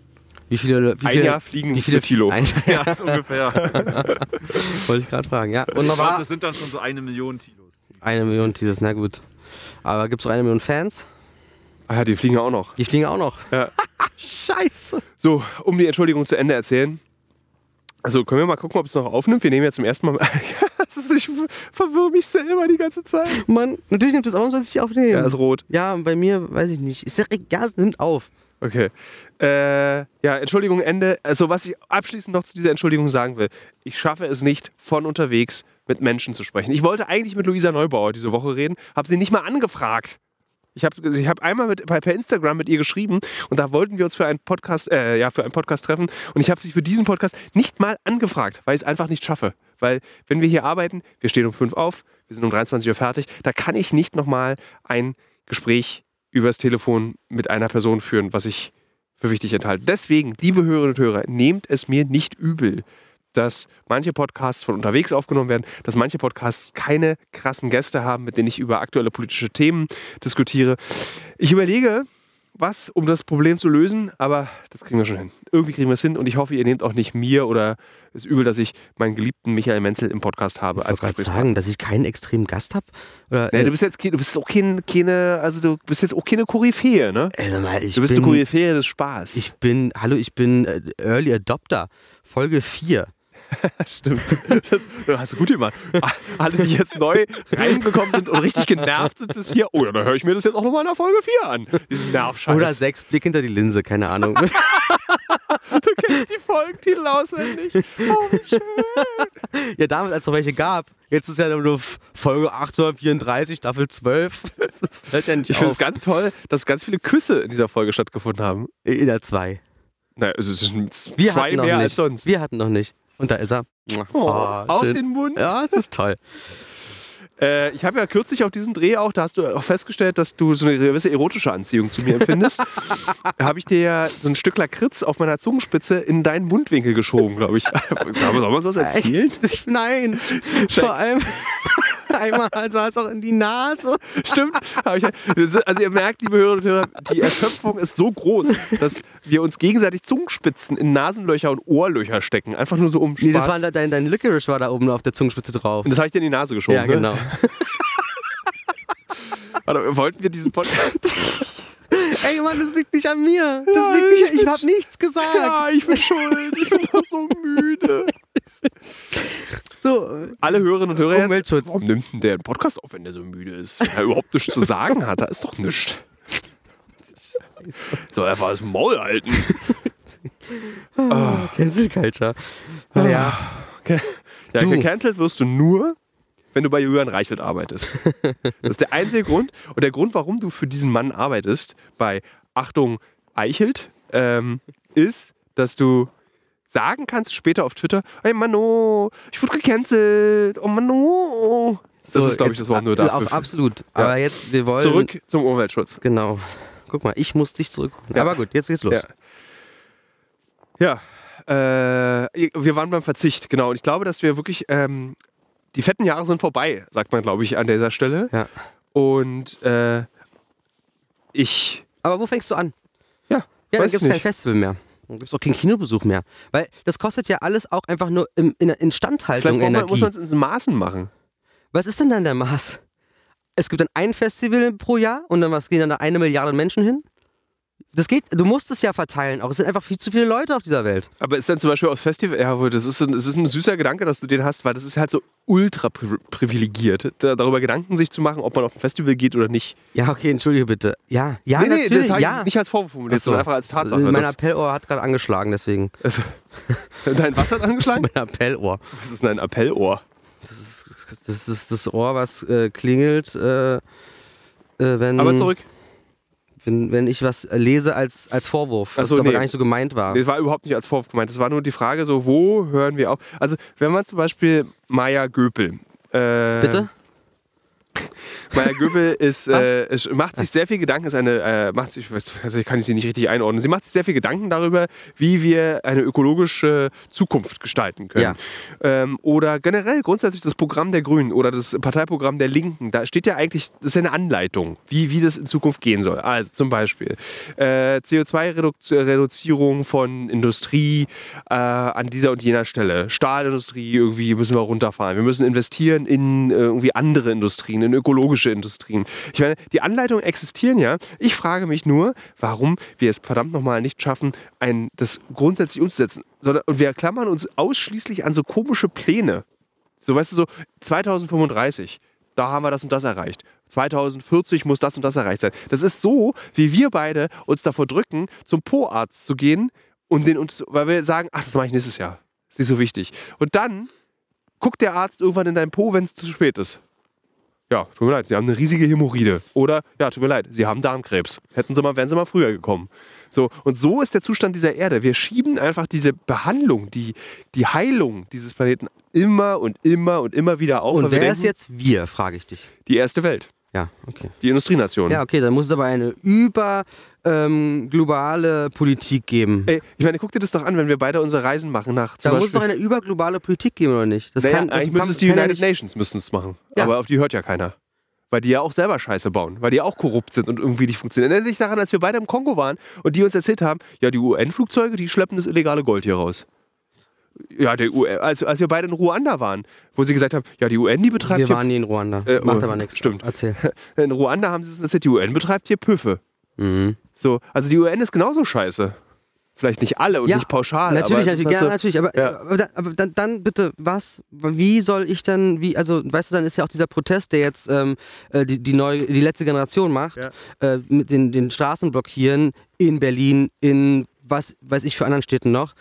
Wie viele, wie Ein viele, Jahr fliegen wie viele Thilo. Ein, Ja, ist ungefähr. wollte ich gerade fragen. Ja, wunderbar. das sind dann schon so eine Million Kilos. Eine Million Teasers, na gut. Aber gibt es auch eine Million Fans? Ah, ja, die fliegen auch noch. Die fliegen auch noch. Ja. Scheiße. So, um die Entschuldigung zu Ende erzählen. Also können wir mal gucken, ob es noch aufnimmt. Wir nehmen jetzt zum ersten Mal. ja, das ist, ich verwirre mich selber die ganze Zeit. Mann, natürlich nimmt es auf, was ich aufnehmen. Ja, ist rot. Ja, bei mir weiß ich nicht. Ist ja, ja, es nimmt auf. Okay. Äh, ja, Entschuldigung, Ende. Also, was ich abschließend noch zu dieser Entschuldigung sagen will. Ich schaffe es nicht, von unterwegs mit Menschen zu sprechen. Ich wollte eigentlich mit Luisa Neubauer diese Woche reden, habe sie nicht mal angefragt. Ich habe ich hab einmal mit, per Instagram mit ihr geschrieben und da wollten wir uns für einen Podcast, äh, ja, für einen Podcast treffen und ich habe sie für diesen Podcast nicht mal angefragt, weil ich es einfach nicht schaffe. Weil wenn wir hier arbeiten, wir stehen um 5 auf, wir sind um 23 Uhr fertig, da kann ich nicht nochmal ein Gespräch übers Telefon mit einer Person führen, was ich für wichtig enthalte. Deswegen, liebe Hörerinnen und Hörer, nehmt es mir nicht übel, dass manche Podcasts von unterwegs aufgenommen werden, dass manche Podcasts keine krassen Gäste haben, mit denen ich über aktuelle politische Themen diskutiere. Ich überlege, was, um das Problem zu lösen, aber das kriegen wir schon hin. Irgendwie kriegen wir es hin und ich hoffe, ihr nehmt auch nicht mir oder es übel, dass ich meinen geliebten Michael Menzel im Podcast habe Ich als wollte sagen, dass ich keinen extremen Gast habe. Nee, äh, du bist jetzt du bist auch kein, keine, also du bist jetzt auch keine Koryphäe, ne? also mal, ich Du bist bin, eine Koryphäe des Spaß. Ich bin, hallo, ich bin äh, Early Adopter. Folge 4. Stimmt. Das hast du gut gemacht. Alle, die jetzt neu reingekommen sind und richtig genervt sind bis hier, oh, ja, dann höre ich mir das jetzt auch nochmal in der Folge 4 an. Diesen Nervscheiß. Oder 6, Blick hinter die Linse, keine Ahnung. Du kennst die Folgentitel auswendig. Oh, wie schön. ja, damals, als es noch welche gab. Jetzt ist ja nur Folge 834, Staffel 12. Das hört ja Ich finde es ganz toll, dass ganz viele Küsse in dieser Folge stattgefunden haben. In der 2. Naja, es sind zwei mehr nicht. als sonst. Wir hatten noch nicht. Und da ist er. Oh, Ah, auf schön. den Mund. Ja, es ist toll. Äh, ich habe ja kürzlich auf diesem Dreh auch, da hast du auch festgestellt, dass du so eine gewisse erotische Anziehung zu mir empfindest. da habe ich dir ja so ein Stück Lakritz auf meiner Zungenspitze in deinen Mundwinkel geschoben, glaube ich. Soll man uns was erzählen? Ich, nein. Vor allem einmal also als auch in die Nase. Stimmt. Ich, also ihr merkt, liebe Hörerinnen und Hörer, die Erschöpfung ist so groß, dass wir uns gegenseitig Zungenspitzen in Nasenlöcher und Ohrlöcher stecken. Einfach nur so um Spaß. Nee, das war da- dein, dein Licorice war da oben auf der Zungenspitze drauf. und das habe ich dir in die Nase geschoben. Ja, genau. Ne? Warte, wollten wir diesen Podcast... Ey Mann, das liegt nicht an mir. Das liegt nicht, ich hab nichts gesagt. Ja, ich bin schuld. Ich bin doch so müde. So, Alle Hörerinnen und Hörer Umweltschutz. Jetzt, warum nimmt denn der einen Podcast auf, wenn der so müde ist? Wenn er überhaupt nichts zu sagen hat, da ist doch nichts. Soll einfach das Maul halten. Cancel Culture. Naja, Ja, Du. gecancelt wirst du nur, wenn du bei Julian Reichelt arbeitest. Das ist der einzige Grund. Und der Grund, warum du für diesen Mann arbeitest, bei Achtung Eichelt, ähm, ist, dass du sagen kannst später auf Twitter, hey Mano, ich wurde gecancelt, oh Mano. Das so, ist, glaube ich, das Wort nur dafür. Auf, absolut. Aber jetzt, wir wollen. Zurück zum Umweltschutz. Genau. Guck mal, ich muss dich zurückrufen. Ja. Aber gut, jetzt geht's los. Ja. Ja, äh, wir waren beim Verzicht, genau. Und ich glaube, dass wir wirklich, ähm, die fetten Jahre sind vorbei, sagt man, glaube ich, an dieser Stelle. Ja. Und äh, ich, Aber wo fängst du an? ja, Ja, dann gibt es kein. Festival mehr. Dann gibt es auch keinen Kinobesuch mehr. Weil das kostet ja alles auch einfach nur im, in der Instandhaltung Vielleicht man, Energie. muss man es in Maßen machen. Was ist denn dann der Maß? Es gibt dann ein Festival pro Jahr und dann was gehen dann da eine Milliarde Menschen hin? Das geht, du musst es ja verteilen auch. Es sind einfach viel zu viele Leute auf dieser Welt. Aber ist dann zum Beispiel aufs Festival, ja, das ist, ein, das ist ein süßer Gedanke, dass du den hast, weil das ist halt so ultra pri- privilegiert, da, darüber Gedanken sich zu machen, ob man auf ein Festival geht oder nicht. Ja, okay, entschuldige bitte. Ja, ja, nee, nee, natürlich. das habe ja. ich nicht als Vorwurf formuliert, so. sondern einfach als Tatsache. Mein Das, Appellohr hat gerade angeschlagen, deswegen. also, dein was hat angeschlagen? Mein Appellohr. Was ist denn ein Appellohr? Das ist das Ohr, was äh, klingelt, äh, äh, wenn, Aber zurück. Wenn, wenn ich was lese als, als Vorwurf, was so, aber nee. gar nicht so gemeint war. Das war überhaupt nicht als Vorwurf gemeint. Es war nur die Frage, so, wo hören wir auf? Also, wenn man zum Beispiel Maya Göpel. Äh, Bitte? Maya Göbel ist, äh, macht sich sehr viel Gedanken, ist eine, äh, macht sich, ich weiß- also ich kann sie nicht richtig einordnen. Sie macht sich sehr viel Gedanken darüber, wie wir eine ökologische Zukunft gestalten können. Ja. Ähm, oder generell grundsätzlich das Programm der Grünen oder das Parteiprogramm der Linken. Da steht ja eigentlich, das ist ja eine Anleitung, wie, wie das in Zukunft gehen soll. Also zum Beispiel äh, CO2-Reduzierung von Industrie äh, an dieser und jener Stelle. Stahlindustrie irgendwie müssen wir runterfahren. Wir müssen investieren in äh, irgendwie andere Industrien, in ökologische Industrien. Ich meine, die Anleitungen existieren ja. Ich frage mich nur, warum wir es verdammt nochmal nicht schaffen, ein, das grundsätzlich umzusetzen. Sondern, und wir klammern uns ausschließlich an so komische Pläne. So, weißt du, so 2035, da haben wir das und das erreicht. 2040 muss das und das erreicht sein. Das ist so, wie wir beide uns davor drücken, zum Po-Arzt zu gehen und den weil wir sagen, ach, das mache ich nächstes Jahr. Ist nicht so wichtig. Und dann guckt der Arzt irgendwann in dein Po, wenn es zu spät ist. Ja, tut mir leid, Sie haben eine riesige Hämorrhoide. Oder, ja, tut mir leid, Sie haben Darmkrebs. Hätten Sie mal, wären Sie mal früher gekommen. So, und so ist der Zustand dieser Erde. Wir schieben einfach diese Behandlung, die, die Heilung dieses Planeten immer und immer und immer wieder auf. Und wer ist denken, jetzt wir, frage ich dich. Die erste Welt, Ja, okay. die Industrienation. Ja, okay, dann muss es aber eine über ähm, globale Politik geben. Ey, ich meine, guck dir das doch an, wenn wir beide unsere Reisen machen nach Da muss es doch eine überglobale Politik geben, oder nicht? Das naja, kann, eigentlich müsste es die ja United Nations müssen es machen. Ja. Aber auf die hört ja keiner. Weil die ja auch selber Scheiße bauen, weil die ja auch korrupt sind und irgendwie nicht funktionieren. Erinnere dich daran, als wir beide im Kongo waren und die uns erzählt haben, ja, die UN-Flugzeuge, die schleppen das illegale Gold hier raus. Ja, der UN, als, als wir beide in Ruanda waren, wo sie gesagt haben, ja, die UN, die betreibt Wir hier waren nie in Ruanda. Äh, Macht oh, aber nichts. stimmt. Erzähl. In Ruanda haben sie es erzählt, die UN betreibt hier Püffe. Mhm. So, also die UN ist genauso scheiße. Vielleicht nicht alle und Ja, nicht pauschal. Natürlich, aber es ist natürlich, halt so, natürlich, aber, Ja. aber, dann, aber dann, dann bitte, was, wie soll ich dann, wie, also, weißt du, dann ist ja auch dieser Protest, der jetzt ähm, äh, die, die, neue, die letzte Generation macht, Ja. äh, mit den, den Straßen blockieren in Berlin, in was weiß ich für anderen Städten noch.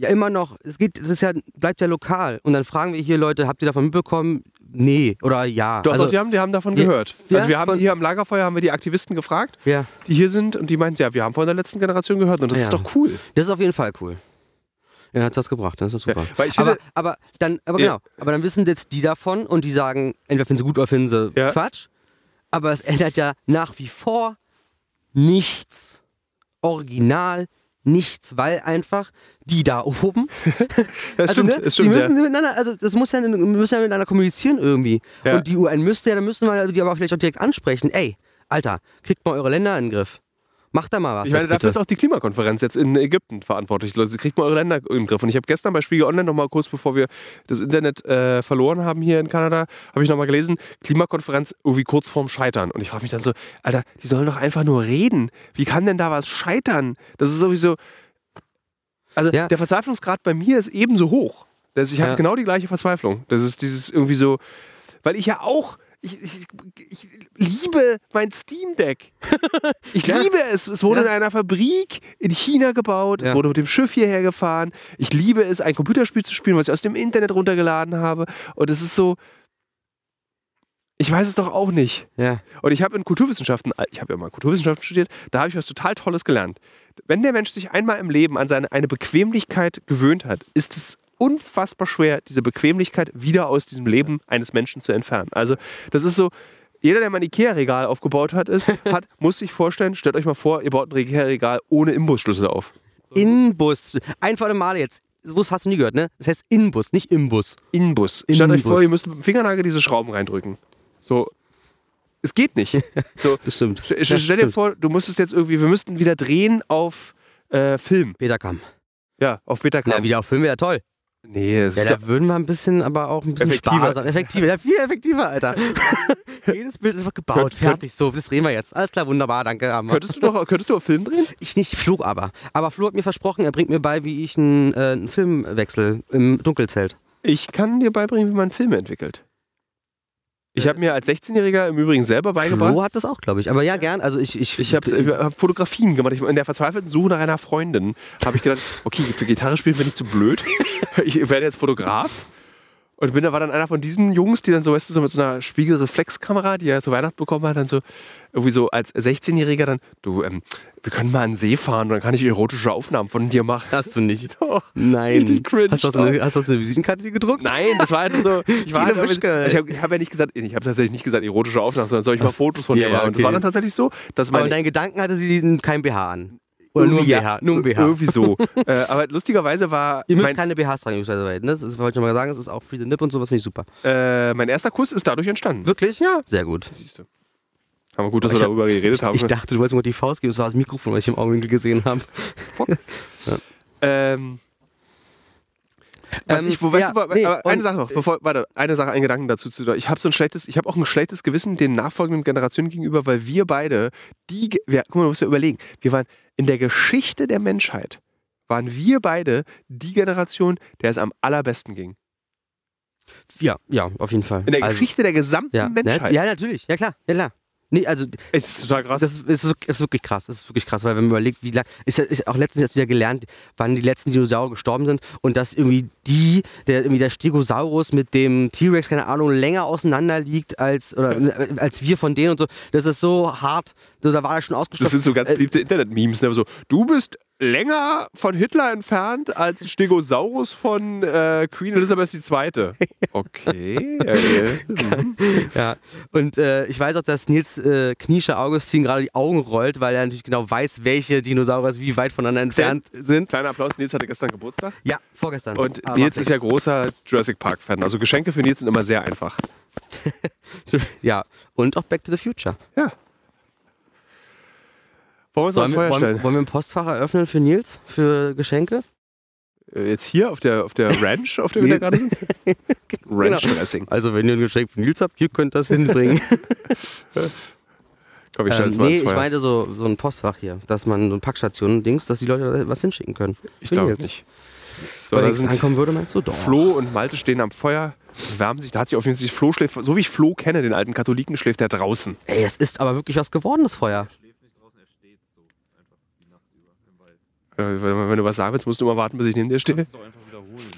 Ja, immer noch, es geht, es ist ja, bleibt ja lokal. Und dann fragen wir hier Leute, habt ihr davon mitbekommen? Nee, oder ja. Doch, also, doch, die haben, die haben davon Ja, gehört. ja, also wir haben von- hier am Lagerfeuer haben wir die Aktivisten gefragt, ja, die hier sind und die meinten, ja, wir haben von der letzten Generation gehört und das ist doch cool. das ist auf jeden Fall cool. Ja, hat was gebracht, das ist super. Finde, aber, aber dann, aber genau, aber dann wissen jetzt die davon und die sagen, entweder finden sie gut oder finden sie. Quatsch. Aber es ändert ja nach wie vor nichts. Original nichts, weil einfach die da oben. das stimmt, ne, es stimmt. die müssen ja. miteinander, also das muss ja, müssen ja miteinander kommunizieren irgendwie. Ja. Und die UN müsste ja, dann müssen wir die aber vielleicht auch direkt ansprechen. Ey, Alter, kriegt mal eure Länder in den Griff. Macht da mal was. Ich meine, dafür ist auch die Klimakonferenz jetzt in Ägypten verantwortlich. Leute, kriegt mal eure Länder den Griff. Und ich habe gestern bei Spiegel Online nochmal kurz bevor wir das Internet äh, verloren haben hier in Kanada, habe ich nochmal gelesen, Klimakonferenz irgendwie kurz vorm Scheitern. Und ich frage mich dann so, Alter, die sollen doch einfach nur reden. Wie kann denn da was scheitern? Das ist sowieso. Also Ja. der Verzweiflungsgrad bei mir ist ebenso hoch. Ich habe Ja. genau die gleiche Verzweiflung. Das ist dieses irgendwie so, weil ich ja auch. Ich, ich, ich liebe mein Steam Deck. Ich Ja. liebe es. Es wurde Ja. in einer Fabrik in China gebaut. Es Ja. wurde mit dem Schiff hierher gefahren. Ich liebe es, ein Computerspiel zu spielen, was ich aus dem Internet runtergeladen habe. Und es ist so. Ich weiß es doch auch nicht. Ja. Und ich habe in Kulturwissenschaften, ich habe ja mal Kulturwissenschaften studiert, da habe ich was total Tolles gelernt. Wenn der Mensch sich einmal im Leben an seine, eine Bequemlichkeit gewöhnt hat, ist es unfassbar schwer, diese Bequemlichkeit wieder aus diesem Leben eines Menschen zu entfernen. Also das ist so, jeder, der mal ein Ikea-Regal aufgebaut hat, ist, hat, muss sich vorstellen, stellt euch mal vor, ihr baut ein Ikea-Regal ohne Imbusschlüssel auf. Inbus. Einfach Mal jetzt. Bus hast du nie gehört, ne? Das heißt Inbus, nicht Imbus. Inbus. Stellt euch Inbus. vor, ihr müsst mit dem Fingernagel diese Schrauben reindrücken. So, es geht nicht. So, Das stimmt. St- Ja, Stell dir stimmt. vor, du müsstest jetzt irgendwie, wir müssten wieder drehen auf äh, Film. Peter Kamm. Ja, auf Betacam. Na, wieder auf Film wäre toll. Nee, das Ja, da würden wir ein bisschen, aber auch ein bisschen Effektiver. sparsam. Effektiver. Ja, viel effektiver, Alter. Jedes Bild ist einfach gebaut, Könnt- fertig, so, das drehen wir jetzt. Alles klar, wunderbar, danke. Wir. könntest du doch, könntest du auf Film drehen? Ich nicht, Flo aber. Aber Flo hat mir versprochen, er bringt mir bei, wie ich einen, äh, einen Film wechsel im Dunkelzelt. Ich kann dir beibringen, wie man Filme entwickelt. Ich habe mir als 16-Jähriger im Übrigen selber beigebracht. Flo hat das auch, glaube ich. Aber ja, gern. Also ich, ich, Ich habe hab Fotografien gemacht. Ich, in der verzweifelten Suche nach einer Freundin habe ich gedacht, okay, für Gitarre spielen bin ich zu blöd. Ich werde jetzt Fotograf. Und bin da war dann einer von diesen Jungs, die dann so, weißt du, so mit so einer Spiegelreflexkamera, die er zu Weihnachten bekommen hat, dann so irgendwie so als 16-Jähriger dann, du, ähm, wir können mal an den See fahren und dann kann ich erotische Aufnahmen von dir machen. Hast du nicht. Doch. Nein. Cringe, hast, du so eine, hast du so eine Visitenkarte die gedruckt? Nein, das war halt so. Ich, war halt, Mischke. ich habe hab ja nicht gesagt, ich habe tatsächlich nicht gesagt erotische Aufnahmen, sondern soll ich mal Fotos von ja, dir machen. Und das okay. war dann tatsächlich so, dass Aber meine in deinen Gedanken hatte sie kein BH an. Oder nur ein BH. Nur ein BH. Irgendwie so. äh, aber lustigerweise war Ihr müsst keine BHs tragen, also, ne? Das ist, wollte ich noch mal sagen, das ist auch Free the Nip und sowas finde ich super. äh, mein erster Kuss ist dadurch entstanden. Wirklich? Ja. Sehr gut. Siehst du. Haben wir gut, dass Ich wir hab- darüber geredet haben. Ich dachte, du wolltest mir die Faust geben, das war das Mikrofon, was ich im Augenwinkel gesehen habe. Ähm, was Ähm, ich, wo, weißt ja, du, nee, aber eine Sache noch, bevor, warte, eine Sache, ein Gedanken dazu zu. Ich habe so ein schlechtes, ich habe auch ein schlechtes Gewissen den nachfolgenden Generationen gegenüber, weil wir beide, die, wir, guck mal, du musst ja überlegen, wir waren in der Geschichte der Menschheit, waren wir beide die Generation, der es am allerbesten ging. Ja, ja, auf jeden Fall. In der Also, Geschichte der gesamten ja, Menschheit. ne? ja, natürlich. Ja, klar. Ja, klar. Nee, also Es ist total krass. das ist, ist, ist wirklich krass. Das ist wirklich krass, weil wenn man überlegt, wie lang, ist, ist auch letztens jetzt wieder gelernt, wann die letzten Dinosaurier gestorben sind und dass irgendwie die, der irgendwie der Stegosaurus mit dem T-Rex, keine Ahnung, länger auseinander liegt als, oder, äh, als wir von denen und so. Das ist so hart. So, da war er schon Das ausgestorben. sind so ganz beliebte Internet-Memes. Ne? So, du bist länger von Hitler entfernt als Stegosaurus von äh, Queen Elizabeth II. Okay. okay. Ja, und äh, ich weiß auch, dass Nils äh, Kniesche Augustin gerade die Augen rollt, weil er natürlich genau weiß, welche Dinosaurier wie weit voneinander entfernt sind. Kleiner Applaus, Nils hatte gestern Geburtstag. Ja, vorgestern. Und Aber Nils ist ja großer Jurassic Park-Fan. Also Geschenke für Nils sind immer sehr einfach. Ja, und auch Back to the Future. Ja. Wollen wir Wollen wollen, wir ein Postfach eröffnen für Nils? Für Geschenke? Äh, Jetzt hier auf der, auf der Ranch, auf der wir da gerade sind? Ranch-Dressing. Also, wenn ihr ein Geschenk für Nils habt, ihr könnt das hinbringen. Komm, ich ähm, nee, ich meine so, so ein Postfach hier, dass man so ein Packstation-Dings, dass die Leute da was hinschicken können. ich glaube nicht. So, Weil da nichts ankommen würde, meinst du? Doch. Flo und Malte stehen am Feuer, wärmen sich. Da hat sich auf jeden Fall Flo schläft, so wie ich Flo kenne, den alten Katholiken, schläft er draußen. Ey, es ist aber wirklich was geworden, das Feuer. Äh, wenn, wenn du was sagen willst, musst du immer warten, bis ich neben dir stehe. doch einfach wiederholen.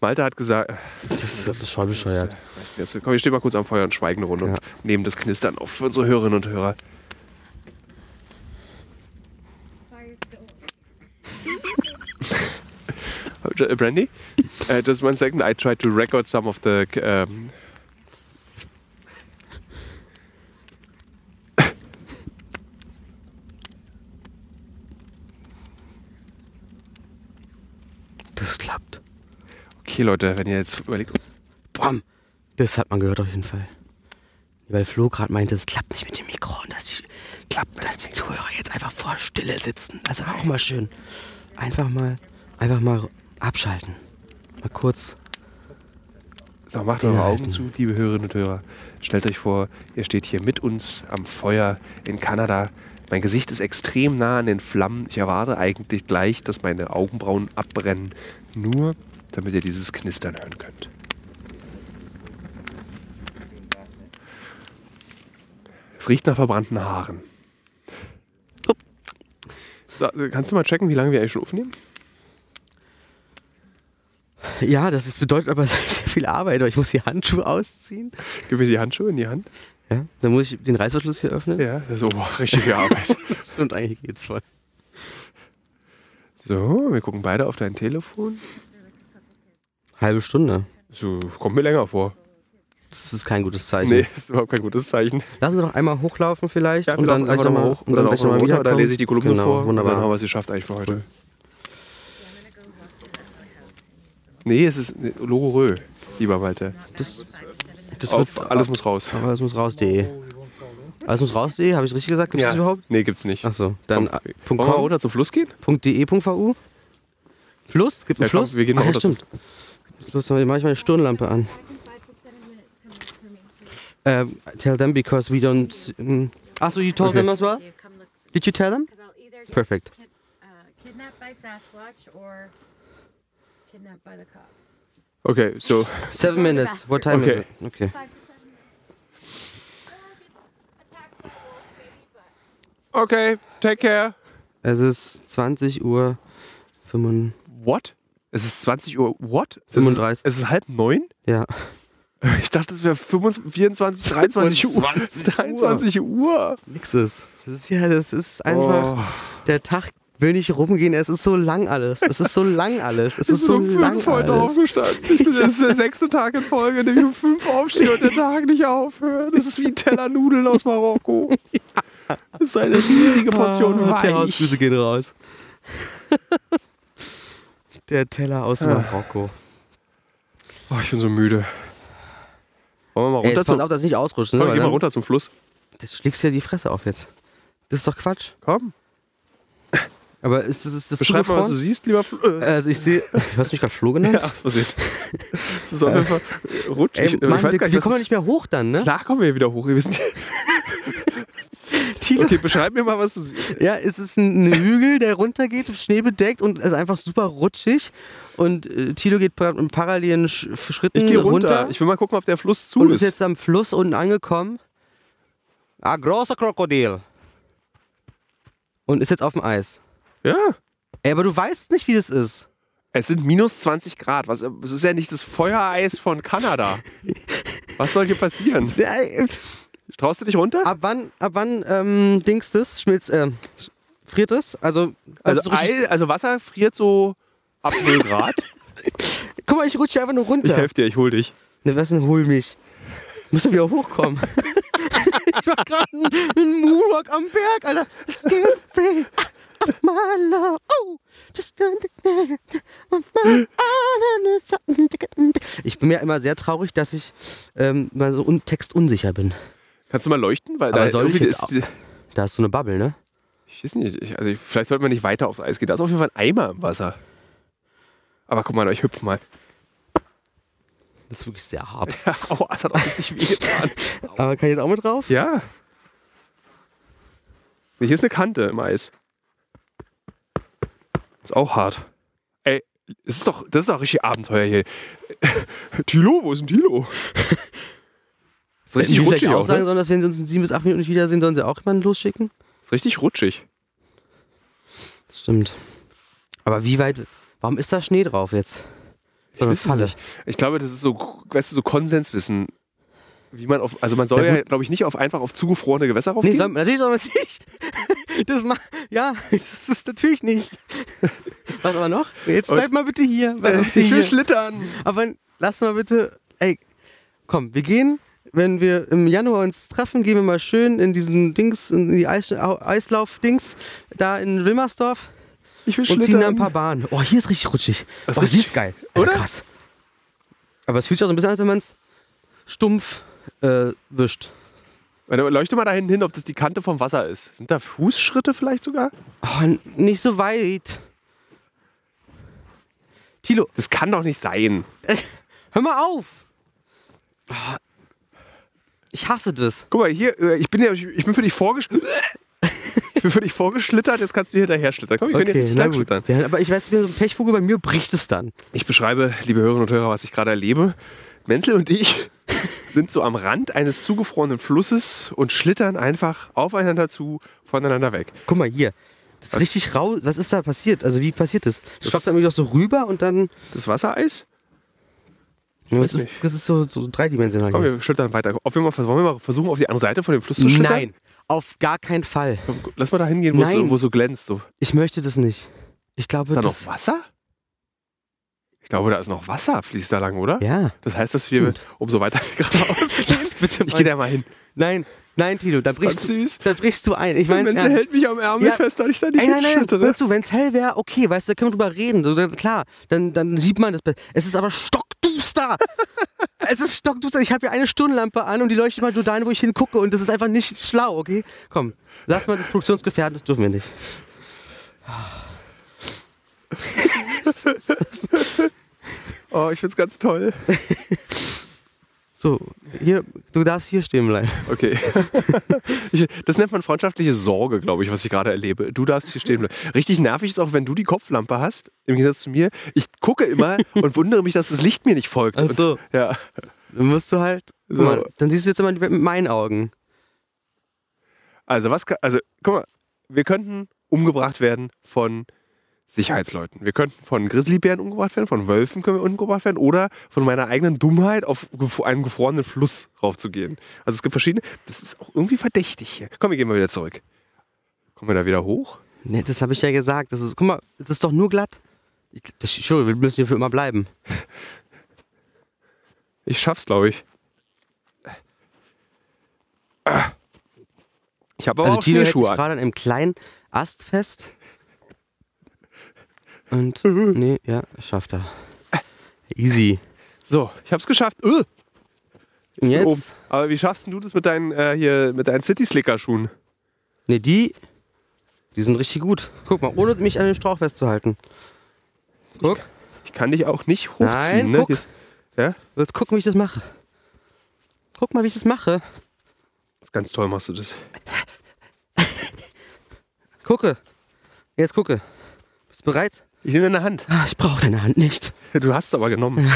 Malte hat gesagt, Das, das ist voll bescheuert. jetzt komm, ich stehe mal kurz am Feuer und schweigen eine Runde Ja. und nehmen das Knistern auf für unsere Hörerinnen und Hörer. Uh, Brandy, uh, just one second. I tried to record some of the. Um, Das klappt. Okay, Leute, wenn ihr jetzt überlegt, Bam. Das hat man gehört auf jeden Fall. Weil Flo gerade meinte, es klappt nicht mit dem Mikro und dass die, es klappt, dass die Zuhörer jetzt einfach vor Stille sitzen. Das ist aber auch mal schön. Einfach mal, einfach mal abschalten. Mal kurz. So, macht eure Augen zu, liebe Hörerinnen und Hörer. Stellt euch vor, ihr steht hier mit uns am Feuer in Kanada. Mein Gesicht ist extrem nah an den Flammen. Ich erwarte eigentlich gleich, dass meine Augenbrauen abbrennen. Nur damit ihr dieses Knistern hören könnt. Es riecht nach verbrannten Haaren. So, kannst du mal checken, wie lange wir eigentlich schon aufnehmen? Ja, das ist, bedeutet aber sehr, sehr viel Arbeit. Ich muss die Handschuhe ausziehen. Gib mir die Handschuhe in die Hand. Ja, dann muss ich den Reißverschluss hier öffnen. Ja, das ist oh, richtige Arbeit. Das stimmt, eigentlich geht's voll. So, wir gucken beide auf dein Telefon. Halbe Stunde. So, kommt mir länger vor. Das ist kein gutes Zeichen. Nee, ist überhaupt kein gutes Zeichen. Lassen Sie doch einmal hochlaufen vielleicht Ja, und dann gleich nochmal hoch und dann gleich laufen wir nochmal runter, wieder. Da lese ich die Kolumne genau, vor Wunderbar. und dann haben wir es geschafft eigentlich für heute. Nee, es ist Logo Rö, lieber Malte. Das, das Auf, wird alles muss raus. Alles muss raus.de. Alles muss raus.de, habe ich richtig gesagt? Gibt es das überhaupt? Nee, gibt's nicht. Achso, dann Komm, äh, Wollen wir .com, runter zum Fluss gehen? .de.vu? Fluss? Gibt einen Ja, komm, Fluss? wir gehen Ach, ja, stimmt. Fluss, mache ich meine Stirnlampe an. Ähm, tell them because we don't... mm. So, you told Okay. them as well? Did you tell them? Perfect. kid- uh, kidnapped by Sasquatch or kidnapped by the cops. Okay, so, Seven minutes. What time Okay. is it? Okay. Okay, take care. Es ist 20 Uhr 5. What? Es ist 20 Uhr, what? Es 35. Ist, es ist halb neun? Ja. Ich dachte, es wäre 25, 24, 23 Uhr. 25 Uhr. 23 Uhr. Nix ist. Das ist ja, das ist einfach. Oh. Der Tag will nicht rumgehen. Es ist so lang alles. Es ist so lang alles. Es Ich ist so um lang fünf heute alles. aufgestanden. Ich bin, das ist der sechste Tag in Folge, in dem ich um fünf aufstehe und der Tag nicht aufhört. Das ist wie ein Teller Nudeln aus Marokko. Das ist eine riesige Portion Ah, Weich. Der Hausgrüße gehen raus. der Teller aus Ah. Marokko. Oh, ich bin so müde. Wollen wir mal Ey, runter jetzt pass auf, dass nicht ausrutscht. Ne? Komm, geh mal runter zum Fluss. Das schlägst dir die Fresse auf jetzt. Das ist doch Quatsch. Komm. Aber ist das, ist das Beschreib mal, was du siehst, lieber Flo. Äh, Also ich sehe, du hast mich gerade Flo genannt? ja, aus Versehen. Das ist auf jeden Fall rutschig. Ey, ich Mann, weiß wir, gar nicht, wir was kommen ja nicht mehr hoch dann, ne? Klar kommen wir wieder hoch. Wir sind Tilo, okay, beschreib mir mal, was du siehst. Ja, es ist ein Hügel, der runtergeht, schneebedeckt und ist einfach super rutschig. Und äh, Tilo geht in parallelen Sch Schritten Ich gehe runter. runter Ich will mal gucken, ob der Fluss zu und ist. ist jetzt am Fluss unten angekommen. Ah, großer Krokodil. Und ist jetzt auf dem Eis. Ja. Ey, aber du weißt nicht, wie das ist. Es sind minus 20 Grad. Was, es ist ja nicht das Feuereis von Kanada. Was soll hier passieren? Traust du dich runter? Ab wann, ab wann ähm, Dings das? Schmilzt, äh, friert es? Also, das Also, so Ei, also Wasser friert so ab 0 Grad. guck mal, ich rutsche einfach nur Ich runter. helfe dir, ich hol dich. Ne, was denn, hol mich. Musst du wieder hochkommen. ich mach gerade einen, Moonwalk am Berg, Alter. Just get free of my love. Oh, just ich bin mir immer sehr traurig, dass ich ähm, mal so un textunsicher bin. Kannst du mal leuchten? Weil Aber da soll ich jetzt ist, Da ist so eine Bubble, ne? Ich weiß nicht. Ich, also ich, vielleicht sollte man nicht weiter aufs Eis gehen. Da ist auf jeden Fall ein Eimer im Wasser. Aber guck mal, ich hüpfe mal. Das ist wirklich sehr hart. Aua, es hat auch richtig wehgetan. Aber kann ich jetzt auch mit drauf? Ja. Hier ist eine Kante im Eis. Ist auch hart. Ey, es ist doch, das ist doch richtig Abenteuer hier. Tilo, wo ist denn Tilo? Ist richtig die rutschig auch sagen ne? sollen, dass wenn sie uns in sieben bis acht Minuten nicht wiedersehen, sollen sie auch jemanden losschicken? Ist richtig rutschig. Das stimmt. Aber wie weit. Warum ist da Schnee drauf jetzt? So nicht. Ich glaube, das ist so, weißt du, so Konsenswissen. Wie man auf, also man soll Ja, glaube ich, nicht auf einfach auf zugefrorene Gewässer Nee, raufgehen. soll, natürlich soll man es nicht. Das ma ja, das ist natürlich nicht. Was aber noch? Jetzt bleib mal bitte hier. Mal bitte ich will hier. schlittern. Aber lass mal bitte. Ey, komm, wir gehen. Wenn wir im Januar uns treffen, gehen wir mal schön in diesen Dings, in die Eis, Au- Eislauf-Dings, da in Wilmersdorf Ich will und ziehen da ein paar Bahnen. Oh, hier ist richtig rutschig. Das ist oh, hier richtig- ist geil. Alter, oder? Krass. Aber es fühlt sich auch so ein bisschen an, als wenn man es stumpf äh, wischt. Leuchte mal dahin hin, ob das die Kante vom Wasser ist. Sind da Fußschritte vielleicht sogar? Oh, nicht so weit. Tilo, Das kann doch nicht sein. hör mal auf. Oh, ich hasse das. Guck mal, hier, äh, ich bin ja, ich bin für dich vorgesch Ich bin für dich vorgeschlittert, jetzt kannst du hier hinterher schlittern. Komm, wir können hier richtig na gut. schlittern. Ja, aber ich weiß, ich bin so ein Pechvogel, bei mir bricht es dann. Ich beschreibe, liebe Hörerinnen und Hörer, was ich gerade erlebe. Menzel und ich sind so am Rand eines zugefrorenen Flusses und schlittern einfach aufeinander zu, voneinander weg. Guck mal hier. Das ist Was? richtig rau. Was ist da passiert? Also wie passiert das? Das schwappt dann irgendwie doch so rüber und dann. Das Wassereis? Das ist, das ist so, so dreidimensional. Komm, wir schlittern weiter. Wollen wir mal versuchen, auf die andere Seite von dem Fluss zu schlittern? Nein, auf gar keinen Fall. Lass mal da hingehen, wo es so, so glänzt. So. Ich möchte das nicht. Ich glaube, Ist da noch. Wasser? Ich glaube, da ist noch Wasser, fließt da lang, oder? Ja. Das heißt, dass wir, Stimmt. umso weiter wir geradeaus gehen, bitte ich mal- gehe da mal hin. Nein, nein, Tilo, da brichst, du, süß. da brichst du ein. Ich meine, Menzel hält mich am Ärmel Ja. fest, dass ich da nicht Ey, nein, nein, hinschlittere. hör zu, wenn es hell wäre, okay, weißt du, da können wir drüber reden. So, dann, klar, dann, dann sieht man das. Es ist aber stockduster. es ist stockduster. Ich habe hier eine Stirnlampe an und die leuchtet mal nur dahin, wo ich hingucke und das ist einfach nicht schlau, okay? Komm, lass mal das Produktionsgefährden, das dürfen wir nicht. Oh, ich find's ganz toll. So, hier, du darfst hier stehen bleiben. Okay. ich, das nennt man freundschaftliche Sorge, glaube ich, was ich gerade erlebe. Du darfst hier stehen bleiben. Richtig nervig ist auch, wenn du die Kopflampe hast, im Gegensatz zu mir. Ich gucke immer und wundere mich, dass das Licht mir nicht folgt. Ach so. Und, ja. Dann musst du halt. So. mal, dann siehst du jetzt immer mit meinen Augen. Also, was, also, guck mal, wir könnten umgebracht werden von Sicherheitsleuten. Wir könnten von Grizzlybären umgebracht werden, von Wölfen können wir umgebracht werden oder von meiner eigenen Dummheit auf einen gefrorenen Fluss raufzugehen. Also es gibt verschiedene. Das ist auch irgendwie verdächtig hier. Komm, wir gehen mal wieder zurück. Kommen wir da wieder hoch? Ne, das habe ich ja gesagt. Das ist, guck mal, das ist doch nur glatt. Ich, das, sure, wir müssen hier für immer bleiben. Ich schaff's, glaube ich. Ich habe aber Also auch Tino hält sich Schneeschuhe an. gerade an einem kleinen Ast fest. Und, nee, ja, schafft er. Easy. So, ich hab's geschafft. Äh, Und oben. jetzt, Aber wie schaffst du das mit deinen, äh, hier, mit deinen City-Slicker-Schuhen? ne, die, die sind richtig gut. Guck mal, ohne mich an dem Strauch festzuhalten. Guck, Ich kann dich auch nicht hochziehen. Nein, ne? guck. Ist- Ja, willst gucken, wie ich das mache? Guck mal, wie ich das mache. das ist ganz toll machst du das. Gucke. Jetzt gucke. Bist du bereit? Ich nehme deine Hand. Ah, ich brauche deine Hand nicht. Du hast es aber genommen.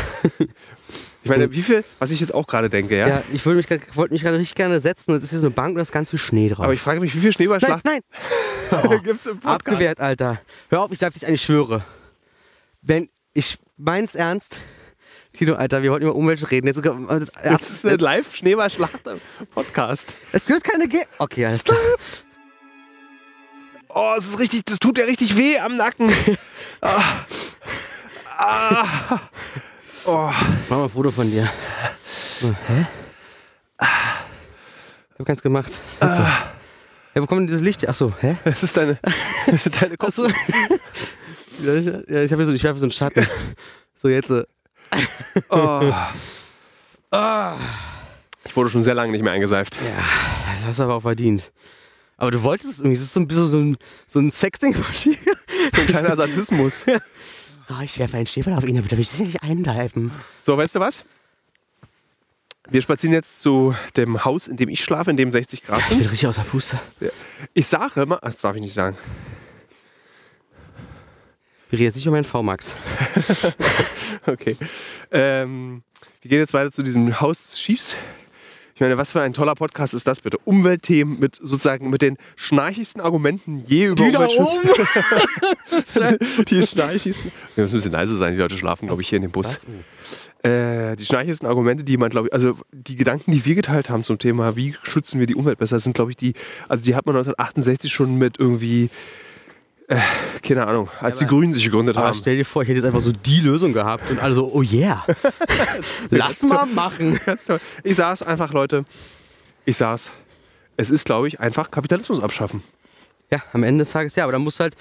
Ich meine, wie viel, was ich jetzt auch gerade denke, ja? Ja, ich würde mich wollte mich gerade richtig gerne setzen. Und es ist hier so eine Bank und da ist ganz viel Schnee drauf. Aber ich frage mich, wie viel nein, Schneeballschlacht nein. gibt's im Podcast? Abgewehrt, Alter. Hör auf, ich sag dich ich schwöre. Wenn ich meins ernst. Tino, Alter, wir wollten über Umwelt reden. Jetzt, Das ist eine Live-Schneeballschlacht im Podcast. es wird keine geben. Okay, alles klar. Oh, es ist richtig, das tut ja richtig weh am Nacken. ah. Ah. Oh. Mach mal ein Foto von dir. So, hä? Ich hab keins gemacht. So. Ja, wo kommt denn dieses Licht? Achso, hä? Das ist deine, deine Kopf. Achso. ja, ich, ja, ich habe hier so, ich werfe so einen Schatten. So, jetzt. äh, Oh. Ich wurde schon sehr lange nicht mehr eingeseift. Ja, das hast du aber auch verdient. Aber du wolltest es irgendwie. Es ist so ein bisschen so ein, so ein Sexding von dir. So ein kleiner Sadismus. Oh, ich werfe einen Stiefel auf ihn, damit er mich nicht eingreifen. So, weißt du was? Wir spazieren jetzt zu dem Haus, in dem ich schlafe, in dem 60 Grad Ich bin sind. richtig außer Fuß. Ich sage immer, das darf ich nicht sagen. Wir reden jetzt nicht über meinen V-Max. Okay. Ähm, wir gehen jetzt weiter zu diesem Haus des Chiefs. Ich meine, was für ein toller Podcast ist das bitte? Umweltthemen mit sozusagen mit den schnarchigsten Argumenten je über Die da Umweltschutz. die schnarchigsten. Wir müssen ein bisschen leise sein, die Leute schlafen, glaube ich, hier in dem Bus. Äh, die schnarchigsten Argumente, die man, glaube ich, also die Gedanken, die wir geteilt haben zum Thema, wie schützen wir die Umwelt besser, sind, glaube ich, die, also die hat man 1968 schon mit irgendwie, äh, keine Ahnung, als die aber- Grünen sich gegründet haben. stell dir vor, ich hätte jetzt einfach so die Lösung gehabt und alle so, oh yeah. Lass mal machen. Ich saß einfach, Leute, ich saß. Es ist, glaube ich, einfach Kapitalismus abschaffen. Ja, am Ende des Tages ja, aber dann musst du halt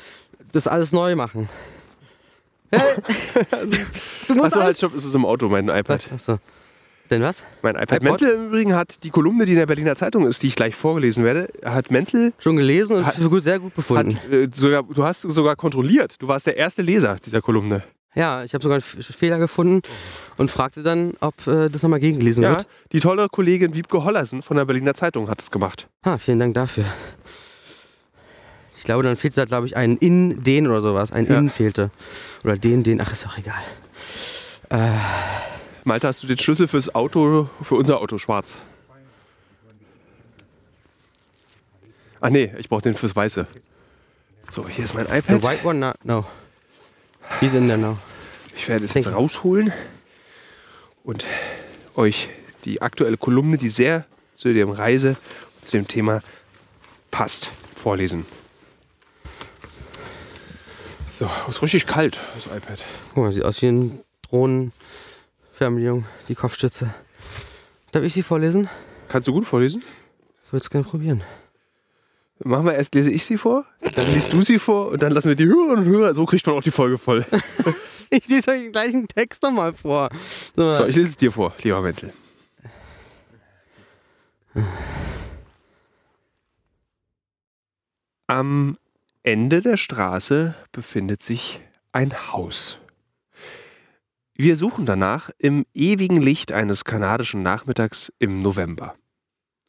das alles neu machen. du musst Also halt, stopp, ist es im Auto, mein iPad. Achso. Denn was? Mein iPad. iPod? Menzel im Übrigen hat die Kolumne, die in der Berliner Zeitung ist, die ich gleich vorgelesen werde, hat Menzel, Schon gelesen und Hat- gut, sehr gut hat, befunden. äh, sogar, du hast sogar kontrolliert. Du warst der erste Leser dieser Kolumne. Ja, ich habe sogar einen Fehler gefunden und fragte dann, ob äh, das nochmal gegengelesen Ja, wird. die tolle Kollegin Wiebke Hollersen von der Berliner Zeitung hat es gemacht. Ah, vielen Dank dafür. Ich glaube, dann fehlte da, glaube ich, ein in, den oder sowas. Ein Ja. in fehlte. Oder den, den. Ach, ist auch egal. Malte, hast du den Schlüssel fürs Auto, für unser Auto schwarz? Ach nee, ich brauche den fürs Weiße. So, hier ist mein The iPad. white one? No. no. He's in there now. Ich werde es jetzt rausholen und euch die aktuelle Kolumne, die sehr zu dem Reise und zu dem Thema passt, vorlesen. So, es ist richtig kalt, das iPad. Guck mal, sieht aus wie ein Drohnenfernbedienung, die Kopfstütze. Darf ich sie vorlesen? Kannst du gut vorlesen? Ich würde es gerne probieren. Machen wir erst, lese ich sie vor, dann liest du sie vor und dann lassen wir die Hörerinnen und Hörer, so kriegt man auch die Folge voll. Ich lese euch den gleichen Text nochmal vor. So, So, ich lese es dir vor, lieber Menzel. Am Ende der Straße befindet sich ein Haus. Wir suchen danach im ewigen Licht eines kanadischen Nachmittags im November.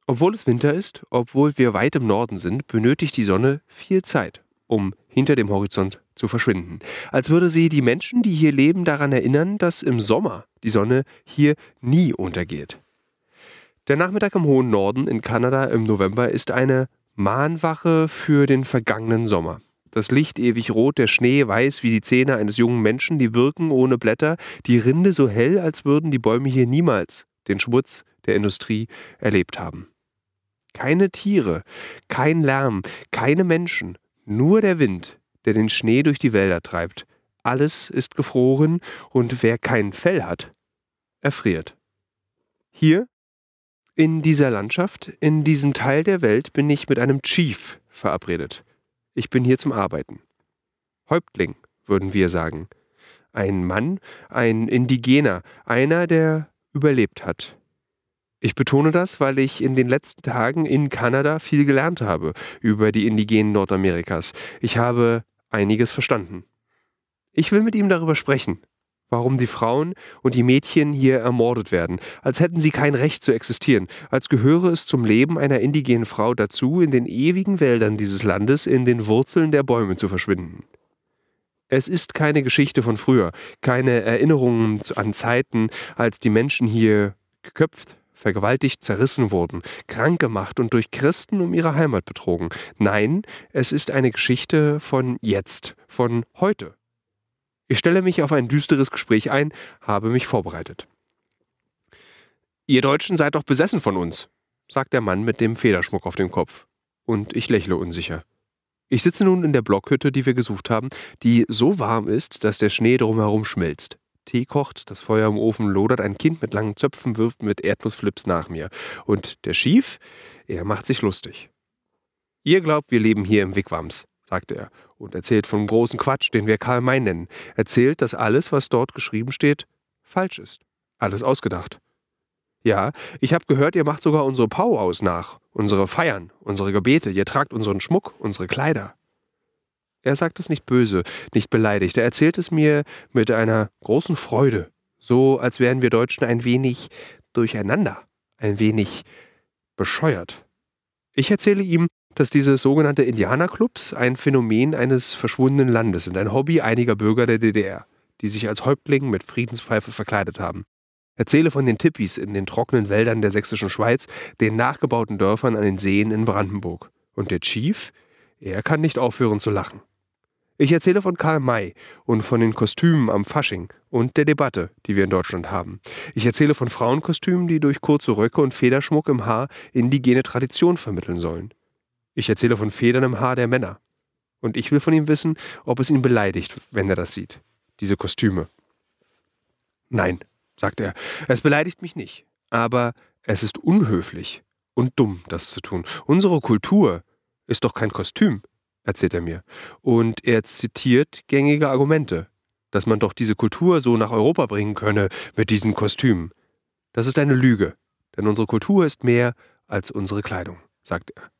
Obwohl es Winter ist, obwohl wir weit im Norden sind, benötigt die Sonne viel Zeit, um hinter dem Horizont zu verschwinden. Als würde sie die Menschen, die hier leben, daran erinnern, dass im Sommer die Sonne hier nie untergeht. Der Nachmittag im hohen Norden in Kanada im November ist eine Mahnwache für den vergangenen Sommer. Das Licht ewig rot, der Schnee weiß wie die Zähne eines jungen Menschen, die wirken ohne Blätter, die Rinde so hell, als würden die Bäume hier niemals den Schmutz der Industrie erlebt haben. Keine Tiere, kein Lärm, keine Menschen, nur der Wind, der den Schnee durch die Wälder treibt. Alles ist gefroren und wer kein Fell hat, erfriert. Hier, in dieser Landschaft, in diesem Teil der Welt bin ich mit einem Chief verabredet. Ich bin hier zum Arbeiten. Häuptling, würden wir sagen. Ein Mann, ein Indigener, einer, der überlebt hat. Ich betone das, weil ich in den letzten Tagen in Kanada viel gelernt habe über die Indigenen Nordamerikas. Ich habe einiges verstanden. Ich will mit ihm darüber sprechen, warum die Frauen und die Mädchen hier ermordet werden, als hätten sie kein Recht zu existieren, als gehöre es zum Leben einer indigenen Frau dazu, in den ewigen Wäldern dieses Landes in den Wurzeln der Bäume zu verschwinden. Es ist keine Geschichte von früher, keine Erinnerungen an Zeiten, als die Menschen hier geköpft, vergewaltigt, zerrissen wurden, krank gemacht und durch Christen um ihre Heimat betrogen. Nein, es ist eine Geschichte von jetzt, von heute. Ich stelle mich auf ein düsteres Gespräch ein, habe mich vorbereitet. Ihr Deutschen seid doch besessen von uns, sagt der Mann mit dem Federschmuck auf dem Kopf. Und ich lächle unsicher. Ich sitze nun in der Blockhütte, die wir gesucht haben, die so warm ist, dass der Schnee drumherum schmilzt. Tee kocht, das Feuer im Ofen lodert, ein Kind mit langen Zöpfen wirft mit Erdnussflips nach mir. Und der Schief, er macht sich lustig. Ihr glaubt, wir leben hier im Wigwams, sagt er und erzählt vom großen Quatsch, den wir Karl May nennen. Erzählt, dass alles, was dort geschrieben steht, falsch ist. Alles ausgedacht. Ja, ich habe gehört, ihr macht sogar unsere Pau aus nach, unsere Feiern, unsere Gebete, ihr tragt unseren Schmuck, unsere Kleider. Er sagt es nicht böse, nicht beleidigt, er erzählt es mir mit einer großen Freude, so als wären wir Deutschen ein wenig durcheinander, ein wenig bescheuert. Ich erzähle ihm, dass diese sogenannte Indianerclubs ein Phänomen eines verschwundenen Landes sind, ein Hobby einiger Bürger der DDR, die sich als Häuptling mit Friedenspfeife verkleidet haben. Erzähle von den Tippis in den trockenen Wäldern der sächsischen Schweiz, den nachgebauten Dörfern an den Seen in Brandenburg. Und der Chief, er kann nicht aufhören zu lachen. Ich erzähle von Karl May und von den Kostümen am Fasching und der Debatte, die wir in Deutschland haben. Ich erzähle von Frauenkostümen, die durch kurze Röcke und Federschmuck im Haar indigene Tradition vermitteln sollen. Ich erzähle von Federn im Haar der Männer. Und ich will von ihm wissen, ob es ihn beleidigt, wenn er das sieht. Diese Kostüme. Nein, sagt er, es beleidigt mich nicht. Aber es ist unhöflich und dumm, das zu tun. Unsere Kultur ist doch kein Kostüm, erzählt er mir. Und er zitiert gängige Argumente, dass man doch diese Kultur so nach Europa bringen könne mit diesen Kostümen. Das ist eine Lüge, denn unsere Kultur ist mehr als unsere Kleidung, sagt er.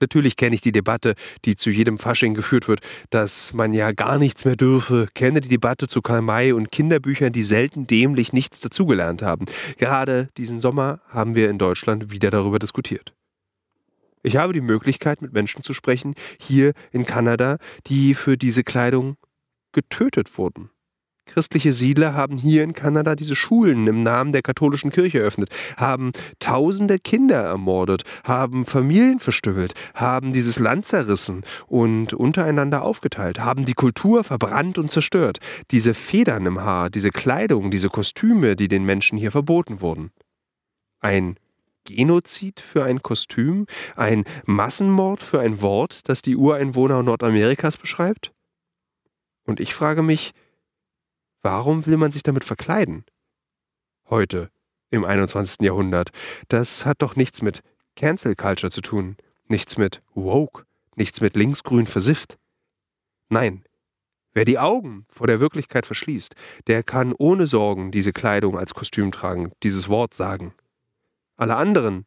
Natürlich kenne ich die Debatte, die zu jedem Fasching geführt wird, dass man ja gar nichts mehr dürfe, kenne die Debatte zu Karl May und Kinderbüchern, die selten dämlich nichts dazugelernt haben. Gerade diesen Sommer haben wir in Deutschland wieder darüber diskutiert. Ich habe die Möglichkeit, mit Menschen zu sprechen, hier in Kanada, die für diese Kleidung getötet wurden. Christliche Siedler haben hier in Kanada diese Schulen im Namen der katholischen Kirche eröffnet, haben tausende Kinder ermordet, haben Familien verstümmelt, haben dieses Land zerrissen und untereinander aufgeteilt, haben die Kultur verbrannt und zerstört. Diese Federn im Haar, diese Kleidung, diese Kostüme, die den Menschen hier verboten wurden. Ein Genozid für ein Kostüm? Ein Massenmord für ein Wort, das die Ureinwohner Nordamerikas beschreibt? Und ich frage mich, Warum will man sich damit verkleiden? Heute, im 21. Jahrhundert. Das hat doch nichts mit Cancel Culture zu tun, nichts mit Woke, nichts mit linksgrün versifft. Nein, wer die Augen vor der Wirklichkeit verschließt, der kann ohne Sorgen diese Kleidung als Kostüm tragen, dieses Wort sagen. Alle anderen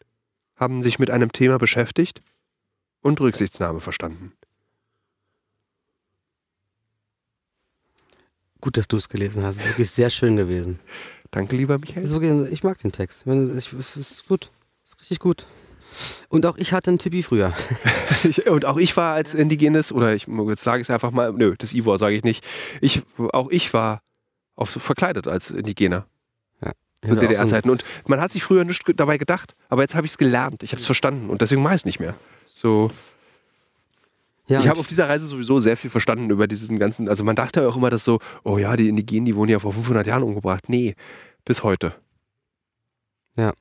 haben sich mit einem Thema beschäftigt und Rücksichtsnahme verstanden. Gut, dass du es gelesen hast. Es ist wirklich sehr schön gewesen. Danke, lieber Michael. Wirklich- Ich mag den Text. Es ist gut. Es ist richtig gut. Und auch ich hatte einen Tippi früher. Ich, und auch ich war als Indigenes, oder ich jetzt sage es einfach mal, nö, das I-Wort sage ich nicht. Ich, auch ich war auf, verkleidet als Indigener Ich zu auch so DDR-Zeiten. Und man hat sich früher nicht dabei gedacht, aber jetzt habe ich es gelernt. Ich habe es verstanden und deswegen mache ich es nicht mehr. So, Ja, ich habe auf dieser Reise sowieso sehr viel verstanden über diesen ganzen. Also man dachte ja auch immer, dass so, oh ja, die Indigenen, die wurden ja vor 500 Jahren umgebracht. Nee, bis heute. Ja.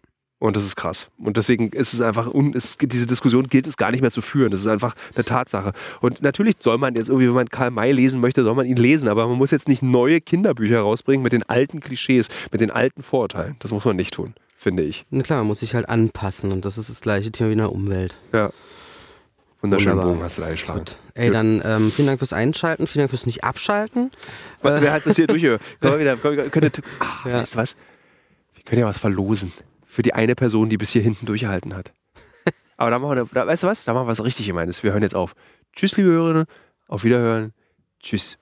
Und das ist krass. Und deswegen ist es einfach, un, es, diese Diskussion gilt es gar nicht mehr zu führen. Das ist einfach eine Tatsache. Und natürlich soll man jetzt irgendwie, wenn man Karl May lesen möchte, soll man ihn lesen. Aber man muss jetzt nicht neue Kinderbücher rausbringen mit den alten Klischees, mit den alten Vorurteilen. Das muss man nicht tun, finde ich. Na klar, man muss sich halt anpassen und das ist das gleiche Thema wie in der Umwelt. Ja. Wunderschönen Wunderbar. Bogen hast du da geschlagen. Gut. Ey, dann ähm, vielen Dank fürs Einschalten, vielen Dank fürs nicht abschalten. Wer hat das hier durch? Können wir wieder, können wir, könnte, ah, Ja. Weißt du was? Wir können ja was verlosen. Für die eine Person, die bis hier hinten durchgehalten hat. Aber da machen wir, da, weißt du was? Da machen wir was richtig gemeines. Wir hören jetzt auf. Tschüss, liebe Hörerinnen. Auf Wiederhören. Tschüss.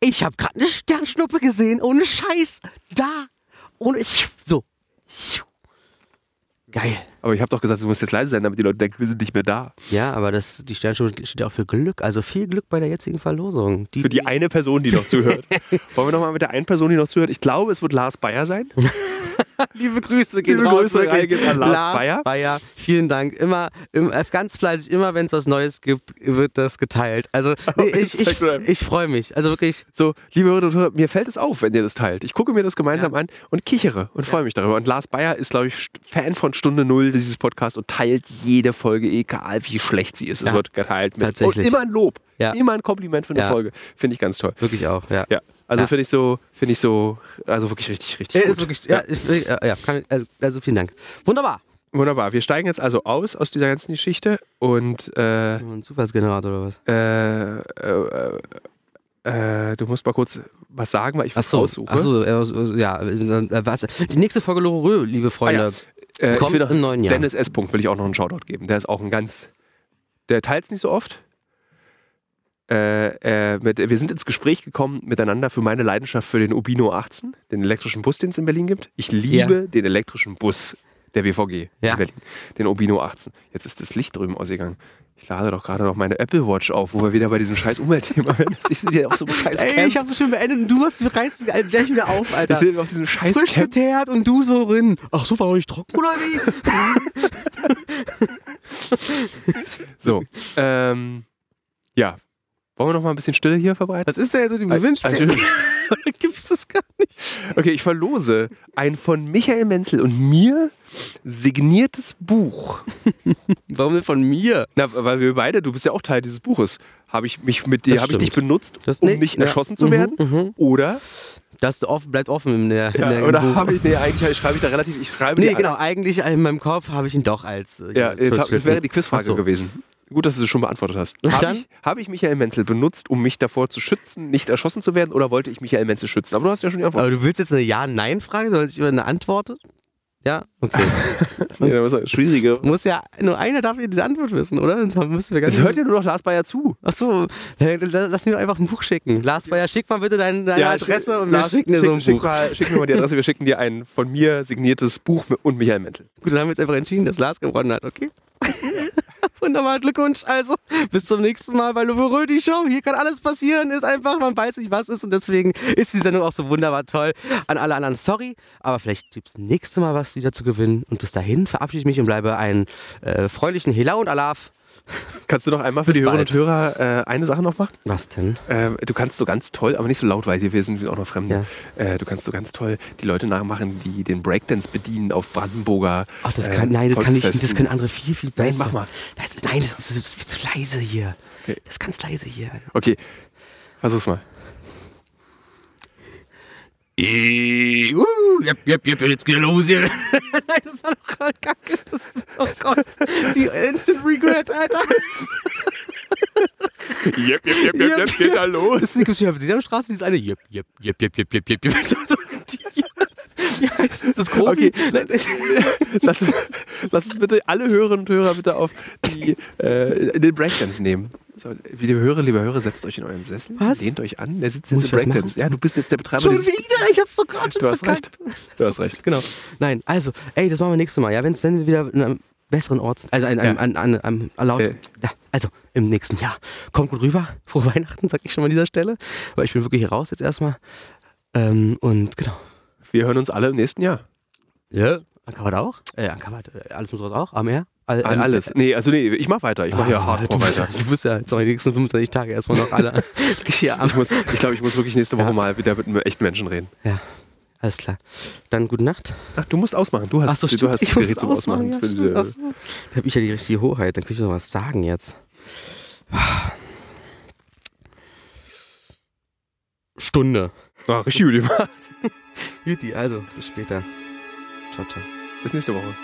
Ich habe gerade eine Sternschnuppe gesehen, ohne Scheiß. Da. Ohne. So. Geil. Aber ich habe doch gesagt, du musst jetzt leise sein, damit die Leute denken, wir sind nicht mehr da. Ja, aber das, die Sternschnuppe steht ja auch für Glück. Also viel Glück bei der jetzigen Verlosung. Für die eine Person, die noch zuhört. Wollen wir nochmal mit der einen Person, die noch zuhört? Ich glaube, es wird Lars Bayer sein. Liebe Grüße gehen Liebe raus, Grüße wirklich. gehen an Lars Bayer. vielen Dank. Immer, im, äh, ganz fleißig, immer wenn es was Neues gibt, wird das geteilt. Also nee, ich, ich, ich freue mich. Also wirklich, So, liebe Hörerinnen und Hörer, mir fällt es auf, wenn ihr das teilt. Ich gucke mir das gemeinsam an und kichere und freue mich darüber. Und Lars Bayer ist, glaube ich, Fan von Stunde Null dieses Podcasts und teilt jede Folge, egal wie schlecht sie ist. Es Ja, wird geteilt. Mit, tatsächlich. Und immer ein Lob. Ja. Immer ein Kompliment für eine Ja. Folge. Finde ich ganz toll. wirklich auch, ja. Ja. Also Ja. finde ich so, finde ich so, also wirklich richtig, richtig Ja, gut. ist wirklich, ja, ich, äh, ja kann, also, also vielen Dank. Wunderbar. Wunderbar. Wir steigen jetzt also aus aus dieser ganzen Geschichte und äh, Ein Zufallsgenerator oder was? äh, äh, äh, äh, du musst mal kurz was sagen, weil ich was Achso, raussuche. achso äh, ja, äh, was? Die nächste Folge Lorö, liebe Freunde. Äh, ich Kommt will noch- im neuen Jahr. Dennis S. Punkt will ich auch noch einen Shoutout geben. Der ist auch ein ganz. Der teilt es nicht so oft. Äh, äh, mit, wir sind ins Gespräch gekommen miteinander für meine Leidenschaft für den Ubino 18, den elektrischen Bus, den es in Berlin gibt. Ich liebe den elektrischen Bus der WVG Ja. in Berlin, den Ubino 18. Jetzt ist das Licht drüben ausgegangen. Ich lade doch gerade noch meine Apple Watch auf, wo wir wieder bei diesem scheiß Umweltthema werden. Das ist wieder auf so einem scheiß Ey, Camp. ich hab so schön beendet und du hast reißt es gleich wieder auf, wir Alter. sind auf diesem scheiß Frisch Camp. geteert und du so drin. Ach so, war noch nicht trocken oder wie? So, ähm, ja. Wollen wir noch mal ein bisschen Stille hier verbreiten? Was ist denn jetzt so die Also- Gewinnspiel? Oder gibt's das gar nicht? Okay, ich verlose ein von Michael Menzel und mir signiertes Buch. Warum denn von mir? Na, weil wir beide, du bist ja auch Teil dieses Buches. Habe ich mich mit dir, Das habe ich dich benutzt, Das- um nicht ja. erschossen zu Mhm, werden? mhm. Oder, Das offen, bleibt offen in der, in ja, der oder habe ich, nee, eigentlich schreibe ich da relativ, ich schreibe Nee, genau, eigentlich in meinem Kopf habe ich ihn doch als. äh, Ja, jetzt das wäre die Quizfrage so. gewesen. Gut, dass du es schon beantwortet hast. Habe Dann? ich, hab ich Michael Menzel benutzt, um mich davor zu schützen, nicht erschossen zu werden, oder wollte ich Michael Menzel schützen? Aber du hast ja schon die Antwort. Aber du willst jetzt eine Ja-Nein-Frage, soll ich über eine Antwort? Ja, okay. Nee, das ist schwierige. Muss ja, nur einer darf ja diese Antwort wissen, oder? Dann müssen wir ganz Es hört ja nur noch Lars Bayer zu. Achso, lass mir einfach ein Buch schicken. Lars Bayer, schick mal bitte deine, deine Adresse schick- und wir Lars, schicken dir schick, so ein schick, Buch. Mal, schick mir mal die Adresse, wir schicken dir ein von mir signiertes Buch und Michael Menzel. Gut, dann haben wir jetzt einfach entschieden, dass Lars gewonnen hat, okay? Wunderbar, Glückwunsch. Also, bis zum nächsten Mal bei Louvre die Show. Hier kann alles passieren, ist einfach, man weiß nicht, was ist und deswegen ist die Sendung auch so wunderbar toll. An alle anderen, sorry, aber vielleicht gibt es nächste Mal was wieder zu gewinnen. Und bis dahin verabschiede ich mich und bleibe einen äh, fröhlichen Hela und Alaf. Kannst du noch einmal für Bis die Hörerinnen und Hörer äh, eine Sache noch machen? Was denn? Äh, du kannst so ganz toll, aber nicht so laut, weil hier wir sind auch noch Fremde. Ja. Äh, du kannst so ganz toll die Leute nachmachen, die den Breakdance bedienen auf Brandenburger. Ach, das äh, kann, nein, das kann ich nicht, das können andere viel, viel Nein, besser. mach mal. Das ist, nein, das ist, das ist zu leise hier. Okay. Das ist ganz leise hier. Okay, versuch's mal. Uh, jep, jep, jep, jetzt geht los hier. Nein, das war doch gerade kacke. Das ist, oh Gott, die Instant Regret, Alter. Jep, jep, jep, jep, jep, geht da los. Das ist nicht auf Sesamstraße, dieses eine. Jep, jep, jep, jep, jep, jep, jep, jep. Wie heißt das Grobi? Okay, lass, lass uns bitte alle Hörerinnen und Hörer bitte auf die, äh, den Breakdance nehmen. So, liebe Hörer, liebe Hörer, setzt euch in euren Sessel, Was? lehnt euch an. Der sitzt Muss jetzt im Breakdance. Ja, du bist jetzt der Betreiber Schon wieder? Ich hab's so gerade schon Du hast verkackt. Du hast recht. Genau. Nein, also, ey, das machen wir nächstes Mal, ja? Wenn's, wenn wir wieder in einem besseren Ort sind. Also, an einem, Ja. an, an, an, an, laut, Äh. ja, also im nächsten Jahr. Kommt gut rüber. Frohe Weihnachten, sag ich schon mal an dieser Stelle. Aber ich bin wirklich hier raus jetzt erstmal. Ähm, und genau. Wir hören uns alle im nächsten Jahr. Ja. Ankabat auch? Äh, Ankabat, äh, alles muss raus auch. Am Meer? All, All- Alles. Nee, also nee, ich mach weiter. Ich mach hier Ah, hardcore du bist, weiter. Du bist ja jetzt noch die nächsten 25 Tage erstmal noch alle hier am. Ich, muss, ich glaube, ich muss wirklich nächste Woche Ja. mal wieder mit einem echten Menschen reden. Ja, alles klar. Dann gute Nacht. Ach, du musst ausmachen. Du hast, Ach so, du stimmt. hast Ich das Gerät zum ausmachen, ja, stimmt. Ach so. Da habe ich ja die richtige Hoheit. Dann kann ich noch was sagen jetzt. Stunde. Ah, richtig gut gemacht. Juti, also bis später. Ciao, ciao. Bis nächste Woche.